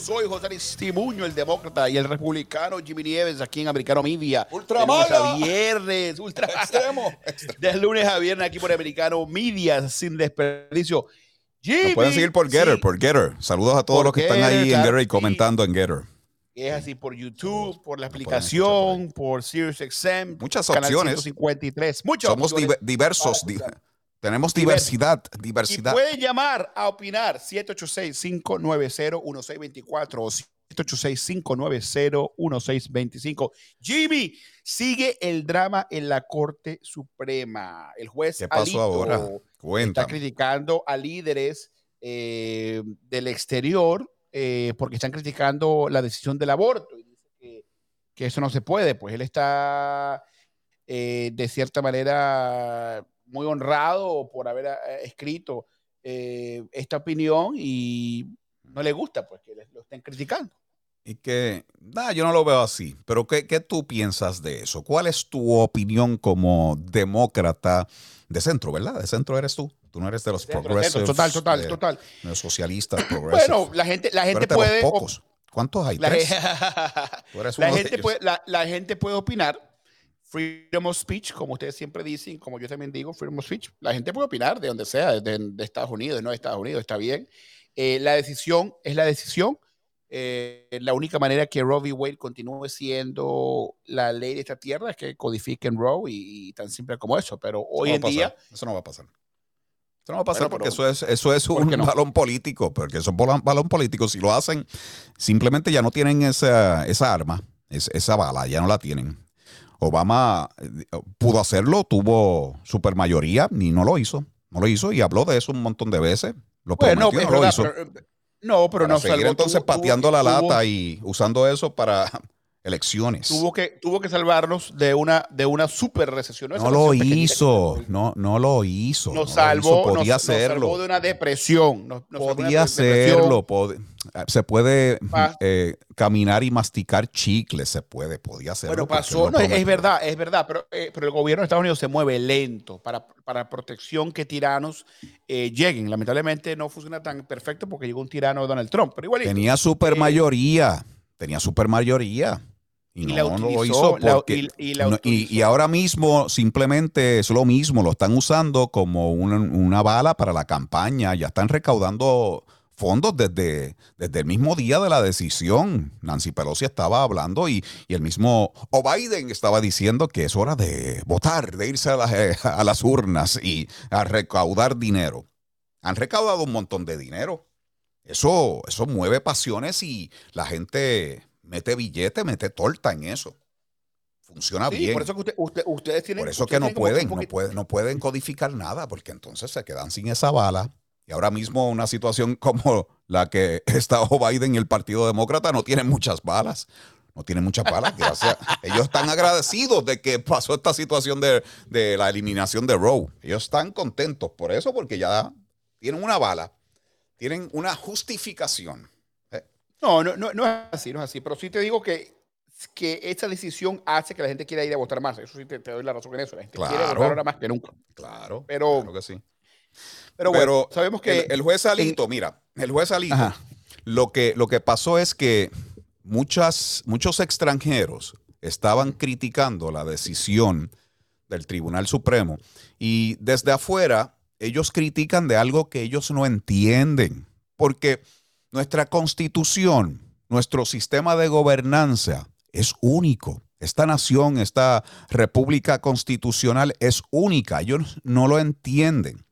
Soy José Aristimuño, el demócrata, y el republicano Jimmy Nieves, aquí en Americano Media. Ultra de viernes, ultra extremo. De lunes a viernes aquí por Americano Media, sin desperdicio. Jimmy, pueden seguir por Getter, por Getter. Saludos a todos los que están ahí en Getter y comentando en Getter. Es así por YouTube, por la aplicación, por SiriusXM. Muchas opciones. 53. Muchas Somos diversos. Tenemos diversidad, diversidad. Y pueden llamar a opinar 786-590-1624 o 786-590-1625. Jimmy, sigue el drama en la Corte Suprema. El juez ¿Qué pasó ahora? está criticando a líderes eh, del exterior eh, porque están criticando la decisión del aborto y dice que, que eso no se puede. Pues él está eh, de cierta manera muy honrado por haber eh, escrito eh, esta opinión y no le gusta pues que lo estén criticando. Y que, nada, yo no lo veo así, pero ¿qué, ¿qué, tú piensas de eso? ¿Cuál es tu opinión como demócrata de centro, verdad? De centro eres tú. Tú no eres de los progresivos. Total, total, total. De los socialistas Bueno, la gente, la gente puede. Pocos. ¿Cuántos hay? La, la gente puede, la, la gente puede opinar freedom of speech, como ustedes siempre dicen, como yo también digo, freedom of speech. La gente puede opinar de donde sea, de, Estados Unidos, de no de Estados Unidos, está bien. Eh, la decisión es la decisión. Eh, la única manera que Roe v. Wade continúe siendo la ley de esta tierra es que codifiquen Roe y, tan simple como eso. Pero hoy en día. Eso no va a pasar. Eso no va a pasar porque eso es, eso es un balón político, porque eso es un balón político. Si lo hacen, simplemente ya no tienen esa, esa arma, esa bala, ya no la tienen. Obama eh, pudo hacerlo, tuvo supermayoría y no lo hizo. No lo hizo y habló de eso un montón de veces. Lo bueno, no lo hizo. no, pero no seguir entonces pateando la lata y usando eso para elecciones. Tuvo que, tuvo que salvarnos de una, de una super recesión. No, lo hizo, no, no lo hizo. Nos salvó, podía nos, salvó de una depresión. podía hacerlo, se puede eh, caminar y masticar chicles, se puede, podía hacerlo. Bueno, pasó, es, verdad, es verdad, pero, eh, pero el gobierno de Estados Unidos se mueve lento para, para protección que tiranos eh, lleguen. Lamentablemente no funciona tan perfecto porque llegó un tirano de Donald Trump, pero igual. Tenía super mayoría, tenía super mayoría. Y, no, lo hizo porque, y, ahora mismo simplemente es lo mismo, lo están usando como una, bala para la campaña, ya están recaudando fondos desde, desde el mismo día de la decisión. Nancy Pelosi estaba hablando y, el mismo o Biden estaba diciendo que es hora de votar, de irse a las, a las urnas y a recaudar dinero. Han recaudado un montón de dinero. Eso, eso mueve pasiones y la gente mete billete, mete torta en eso. Funciona bien. Por eso que ustedes tienen. Por eso que no pueden, no pueden, no pueden codificar nada, porque entonces se quedan sin esa bala. Y ahora mismo una situación como la que está Biden y el Partido Demócrata no tienen muchas balas. No tienen muchas balas. Gracias. Ellos están agradecidos de que pasó esta situación de, de la eliminación de Roe. Ellos están contentos por eso, porque ya tienen una bala. Tienen una justificación. No, no, no, no es así, no es así. Pero sí te digo que, que esta decisión hace que la gente quiera ir a votar más. Eso sí te, doy la razón en eso. La gente quiere votar ahora más que nunca. Claro. Pero, claro que sí. Pero, bueno, sabemos que. El, juez Alito, mira, el juez Alito, lo que, lo que pasó es que muchas, muchos extranjeros estaban criticando la decisión del Tribunal Supremo y desde afuera ellos critican de algo que ellos no entienden. Porque nuestra constitución, nuestro sistema de gobernanza es único. Esta nación, esta república constitucional es única. Ellos no lo entienden.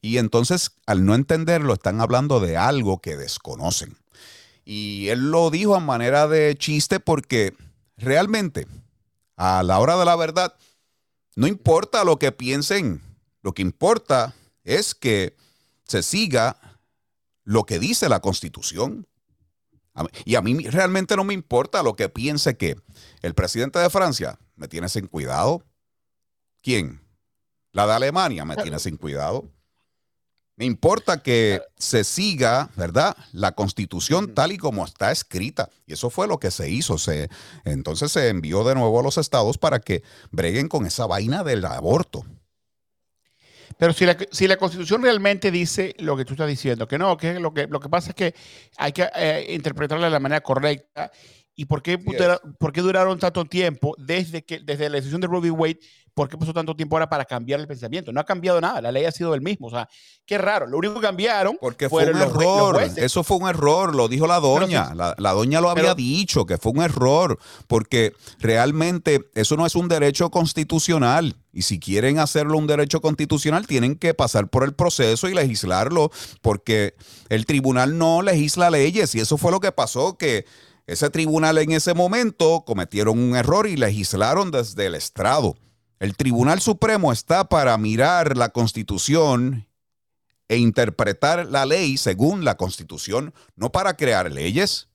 Y entonces, al no entenderlo, están hablando de algo que desconocen. Y él lo dijo a manera de chiste porque realmente, a la hora de la verdad, no importa lo que piensen, lo que importa es que se siga lo que dice la Constitución. Y a mí realmente no me importa lo que piense que el presidente de Francia me tiene sin cuidado. ¿Quién? La de Alemania me tiene sin cuidado. Me importa que se siga, ¿verdad? La constitución tal y como está escrita. Y eso fue lo que se hizo. Se, entonces se envió de nuevo a los estados para que breguen con esa vaina del aborto. Pero si la, si la Constitución realmente dice lo que tú estás diciendo, que no, que lo que, lo que pasa es que hay que eh, interpretarla de la manera correcta. ¿Y por qué, por qué duraron tanto tiempo desde, que, desde la decisión de v. Wade ¿por qué pasó tanto tiempo ahora para cambiar el pensamiento? No ha cambiado nada, la ley ha sido el mismo. O sea, qué raro. Lo único que cambiaron. Porque fue un error. Eso fue un error, lo dijo la doña. la, doña lo había dicho, que fue un error. Porque realmente eso no es un derecho constitucional. Y si quieren hacerlo un derecho constitucional, tienen que pasar por el proceso y legislarlo. Porque el tribunal no legisla leyes. Y eso fue lo que pasó, que. Ese tribunal en ese momento cometieron un error y legislaron desde el estrado. El Tribunal Supremo está para mirar la Constitución e interpretar la ley según la Constitución, no para crear leyes.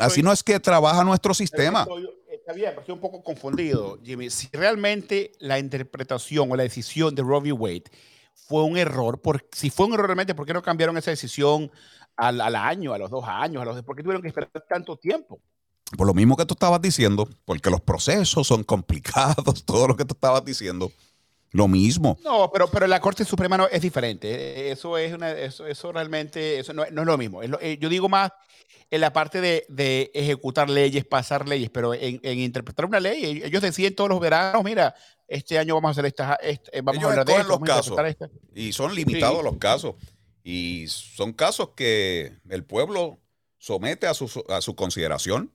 así, no es que trabaja nuestro sistema. está bien, pero estoy un poco confundido, Jimmy. Si realmente la interpretación o la decisión de Roe v. Wade fue un error, por, si fue un error realmente, ¿por qué no cambiaron esa decisión al, al año, a los dos años? A los, ¿Por qué tuvieron que esperar tanto tiempo? Por lo mismo que tú estabas diciendo, porque los procesos son complicados, todo lo que tú estabas diciendo. Lo mismo. No, pero, pero la Corte Suprema no, es diferente. Eso es una, eso, eso realmente eso no, es lo mismo. Eh, yo digo más en la parte de, de ejecutar leyes, pasar leyes, pero en, en, interpretar una ley, ellos deciden todos los veranos, mira, este año vamos a hacer estas, este, vamos a hablar de los casos. Y son limitados los casos. Y son casos que el pueblo somete a su, a su consideración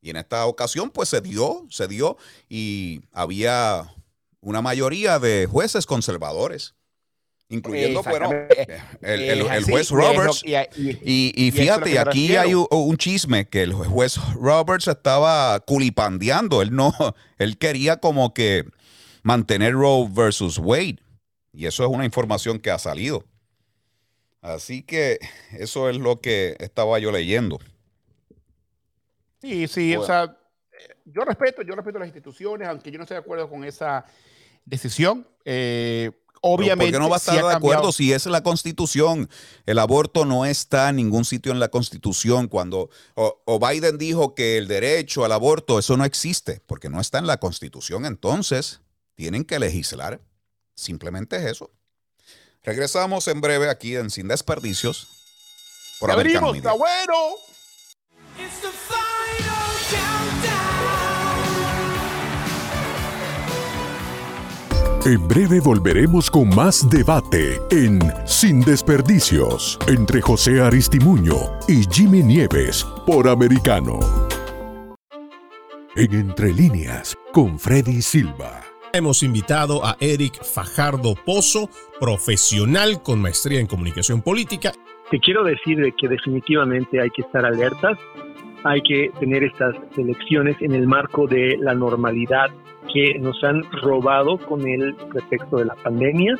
y en esta ocasión, pues se dio, se dio, y había una mayoría de jueces conservadores, incluyendo fueron el, juez Roberts. Y, fíjate, aquí hay un, chisme que el juez Roberts estaba culipandeando. Él no, él quería como que mantener Roe versus Wade. Y eso es una información que ha salido. Así que eso es lo que estaba yo leyendo. Sí, sí, o sea, yo respeto, yo respeto las instituciones, aunque yo no estoy de acuerdo con esa decisión. Eh, obviamente. ¿Por qué no va a estar de acuerdo si es la constitución? El aborto no está en ningún sitio en la constitución. Cuando o, Biden dijo que el derecho al aborto, eso no existe, porque no está en la constitución, entonces tienen que legislar. Simplemente es eso. Regresamos en breve aquí en Sin Desperdicios. Por Abrimos, está bueno. En breve volveremos con más debate en Sin Desperdicios entre José Aristimuño y Jimmy Nieves por Americano. En Entre Líneas con Freddy Silva. Hemos invitado a Eric Fajardo Pozo, profesional con maestría en comunicación política. Te quiero decir de que definitivamente hay que estar alertas, hay que tener estas elecciones en el marco de la normalidad que nos han robado con el pretexto de la pandemia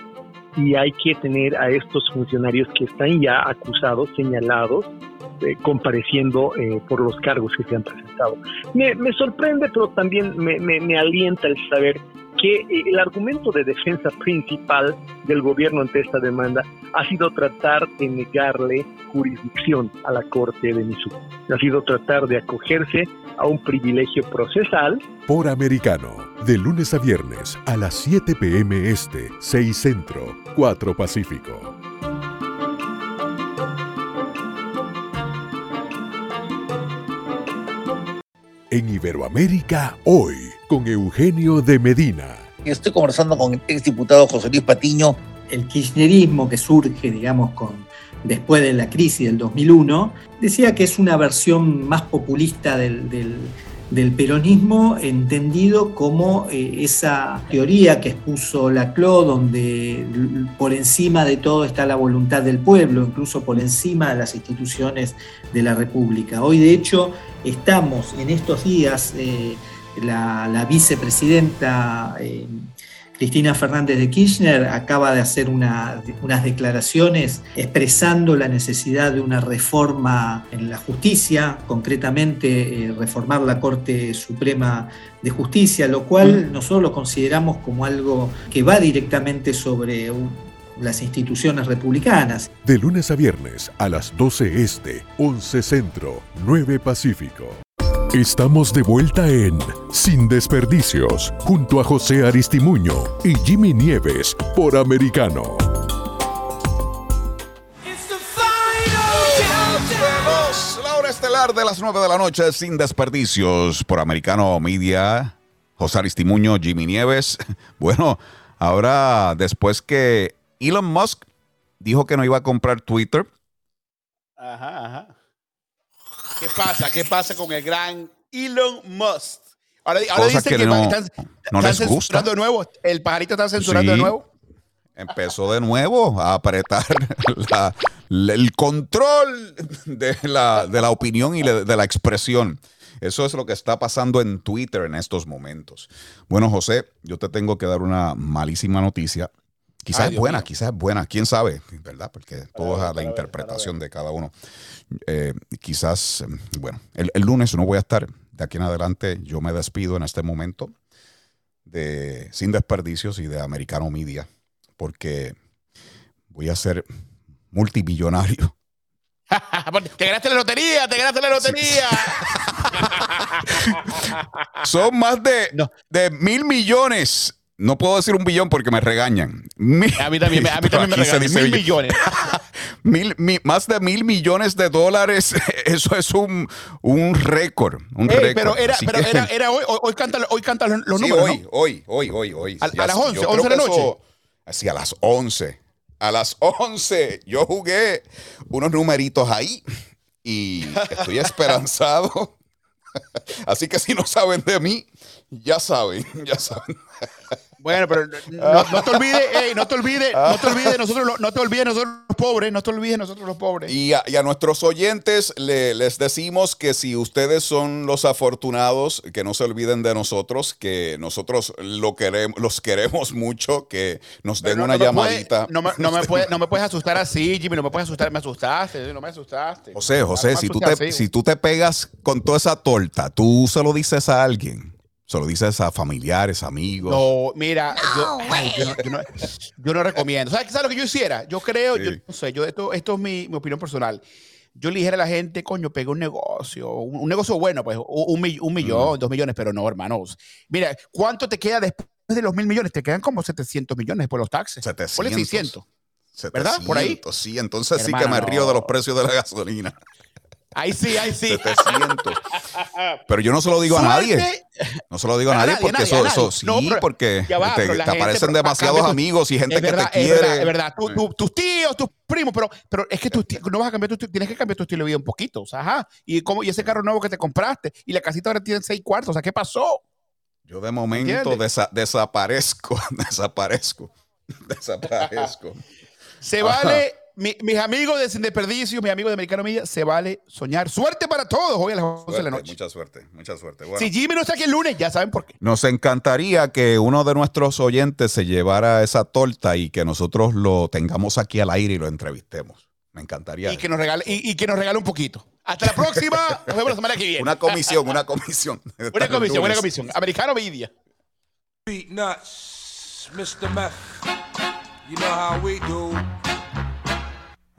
y hay que tener a estos funcionarios que están ya acusados, señalados, eh, compareciendo eh, por los cargos que se han presentado. Me, sorprende, pero también me, me alienta el saber que el argumento de defensa principal del gobierno ante esta demanda ha sido tratar de negarle jurisdicción a la Corte de Missouri. Ha sido tratar de acogerse a un privilegio procesal. Por americano, de lunes a viernes a las 7 p.m. Este, 6 Centro, 4 Pacífico. En Iberoamérica, hoy con Eugenio de Medina. Estoy conversando con el exdiputado José Luis Patiño. El kirchnerismo que surge, digamos, con, después de la crisis del 2001, decía que es una versión más populista del, del, peronismo, entendido como eh, esa teoría que expuso Laclau, donde por encima de todo está la voluntad del pueblo, incluso por encima de las instituciones de la República. Hoy, de hecho, estamos en estos días... Eh, la, vicepresidenta eh, Cristina Fernández de Kirchner acaba de hacer unas declaraciones expresando la necesidad de una reforma en la justicia, concretamente eh, reformar la Corte Suprema de Justicia, lo cual mm. nosotros lo consideramos como algo que va directamente sobre las instituciones republicanas. De lunes a viernes a las 12 Este, 11 Centro, 9 Pacífico. Estamos de vuelta en Sin Desperdicios, junto a José Aristimuño y Jimmy Nieves por Americano. La hora estelar de las 9 de la noche, Sin Desperdicios por Americano Media. José Aristimuño, Jimmy Nieves. Bueno, ahora después que Elon Musk dijo que no iba a comprar Twitter. Ajá, ajá. ¿Qué pasa? ¿Qué pasa con el gran Elon Musk? Ahora, ahora dice que, no, están, no censurando de nuevo. El pajarito está censurando de nuevo. Empezó de nuevo a apretar el control de la, de la opinión y de la expresión. Eso es lo que está pasando en Twitter en estos momentos. Bueno, José, yo te tengo que dar una malísima noticia. Quizás es buena, quizás es buena, quién sabe, ¿verdad? Porque todo es a la interpretación de cada uno. Eh, quizás, bueno, el, lunes no voy a estar. De aquí en adelante yo me despido en este momento de Sin Desperdicios y de Americano Media, porque voy a ser multimillonario. te ganaste la lotería, te ganaste la lotería. Son más de, de mil millones no puedo decir un billón porque me regañan. a mí también, a mí también me regañan. Mil millones. mil, más de mil millones de dólares. Eso es un, un récord. Un récord. Pero, era, pero era, era, hoy, hoy, canta, hoy canta los, números. Hoy, hoy, hoy, hoy, hoy. A, a las 11, 11 de la noche. así, a las 11. A las 11 yo jugué unos numeritos ahí y estoy esperanzado. Así que si no saben de mí, ya saben, ya saben. Bueno, pero no, te olvides, no te olvides, no te olvides nosotros, no te olvides nosotros los pobres, no te olvides nosotros los pobres. Y a, nuestros oyentes les decimos que si ustedes son los afortunados, que no se olviden de nosotros, que nosotros lo queremos, los queremos mucho, que nos den una llamadita. no, me, no, me puedes asustar así, Jimmy, no me puedes asustar, me asustaste, no me asustaste. José, José, si tú, te, si tú te pegas con toda esa torta, tú se lo dices a alguien. Se lo dices a familiares, amigos. No, mira, yo, no, recomiendo. ¿Sabes, ¿Sabes, lo que yo hiciera? Yo creo, yo no sé, yo, esto, esto es mi, opinión personal. Yo le dijera a la gente, coño, pega un negocio, un, negocio bueno, pues, un, millón, dos millones, pero no, hermanos. Mira, ¿cuánto te queda después de los mil millones? Te quedan como 700 millones por los taxes. 700. Ponle 600. ¿Verdad? Por ahí. Sí, entonces sí que me río de los precios de la gasolina. Ahí sí, ahí sí. 700. Pero yo no se lo digo a nadie. No se lo digo a, nadie porque eso, eso sí, porque te, aparecen demasiados amigos y gente que te quiere. Es verdad, tus tíos, tus primos, pero, pero es que no vas a cambiar, tu, tienes que cambiar tu estilo de vida un poquito. O sea, ajá. Y, como, y ese carro nuevo que te compraste y la casita ahora tiene seis cuartos. O sea, ¿qué pasó? Yo de momento desaparezco, desaparezco, desaparezco. Se vale mis amigos de Sin Desperdicio, mis amigos de Americano Media, se vale soñar. Suerte para todos hoy a las 11 de la noche. Mucha suerte, mucha suerte. si Jimmy no está aquí el lunes, ya saben por qué. Nos encantaría que uno de nuestros oyentes se llevara esa torta y que nosotros lo tengamos aquí al aire y lo entrevistemos. Me encantaría. Y que nos regale, y, que nos regale un poquito. Hasta la próxima. Nos vemos la semana que viene. Una comisión, una comisión. una comisión, una comisión. Americano Media. Mr. Meth. You know how we do.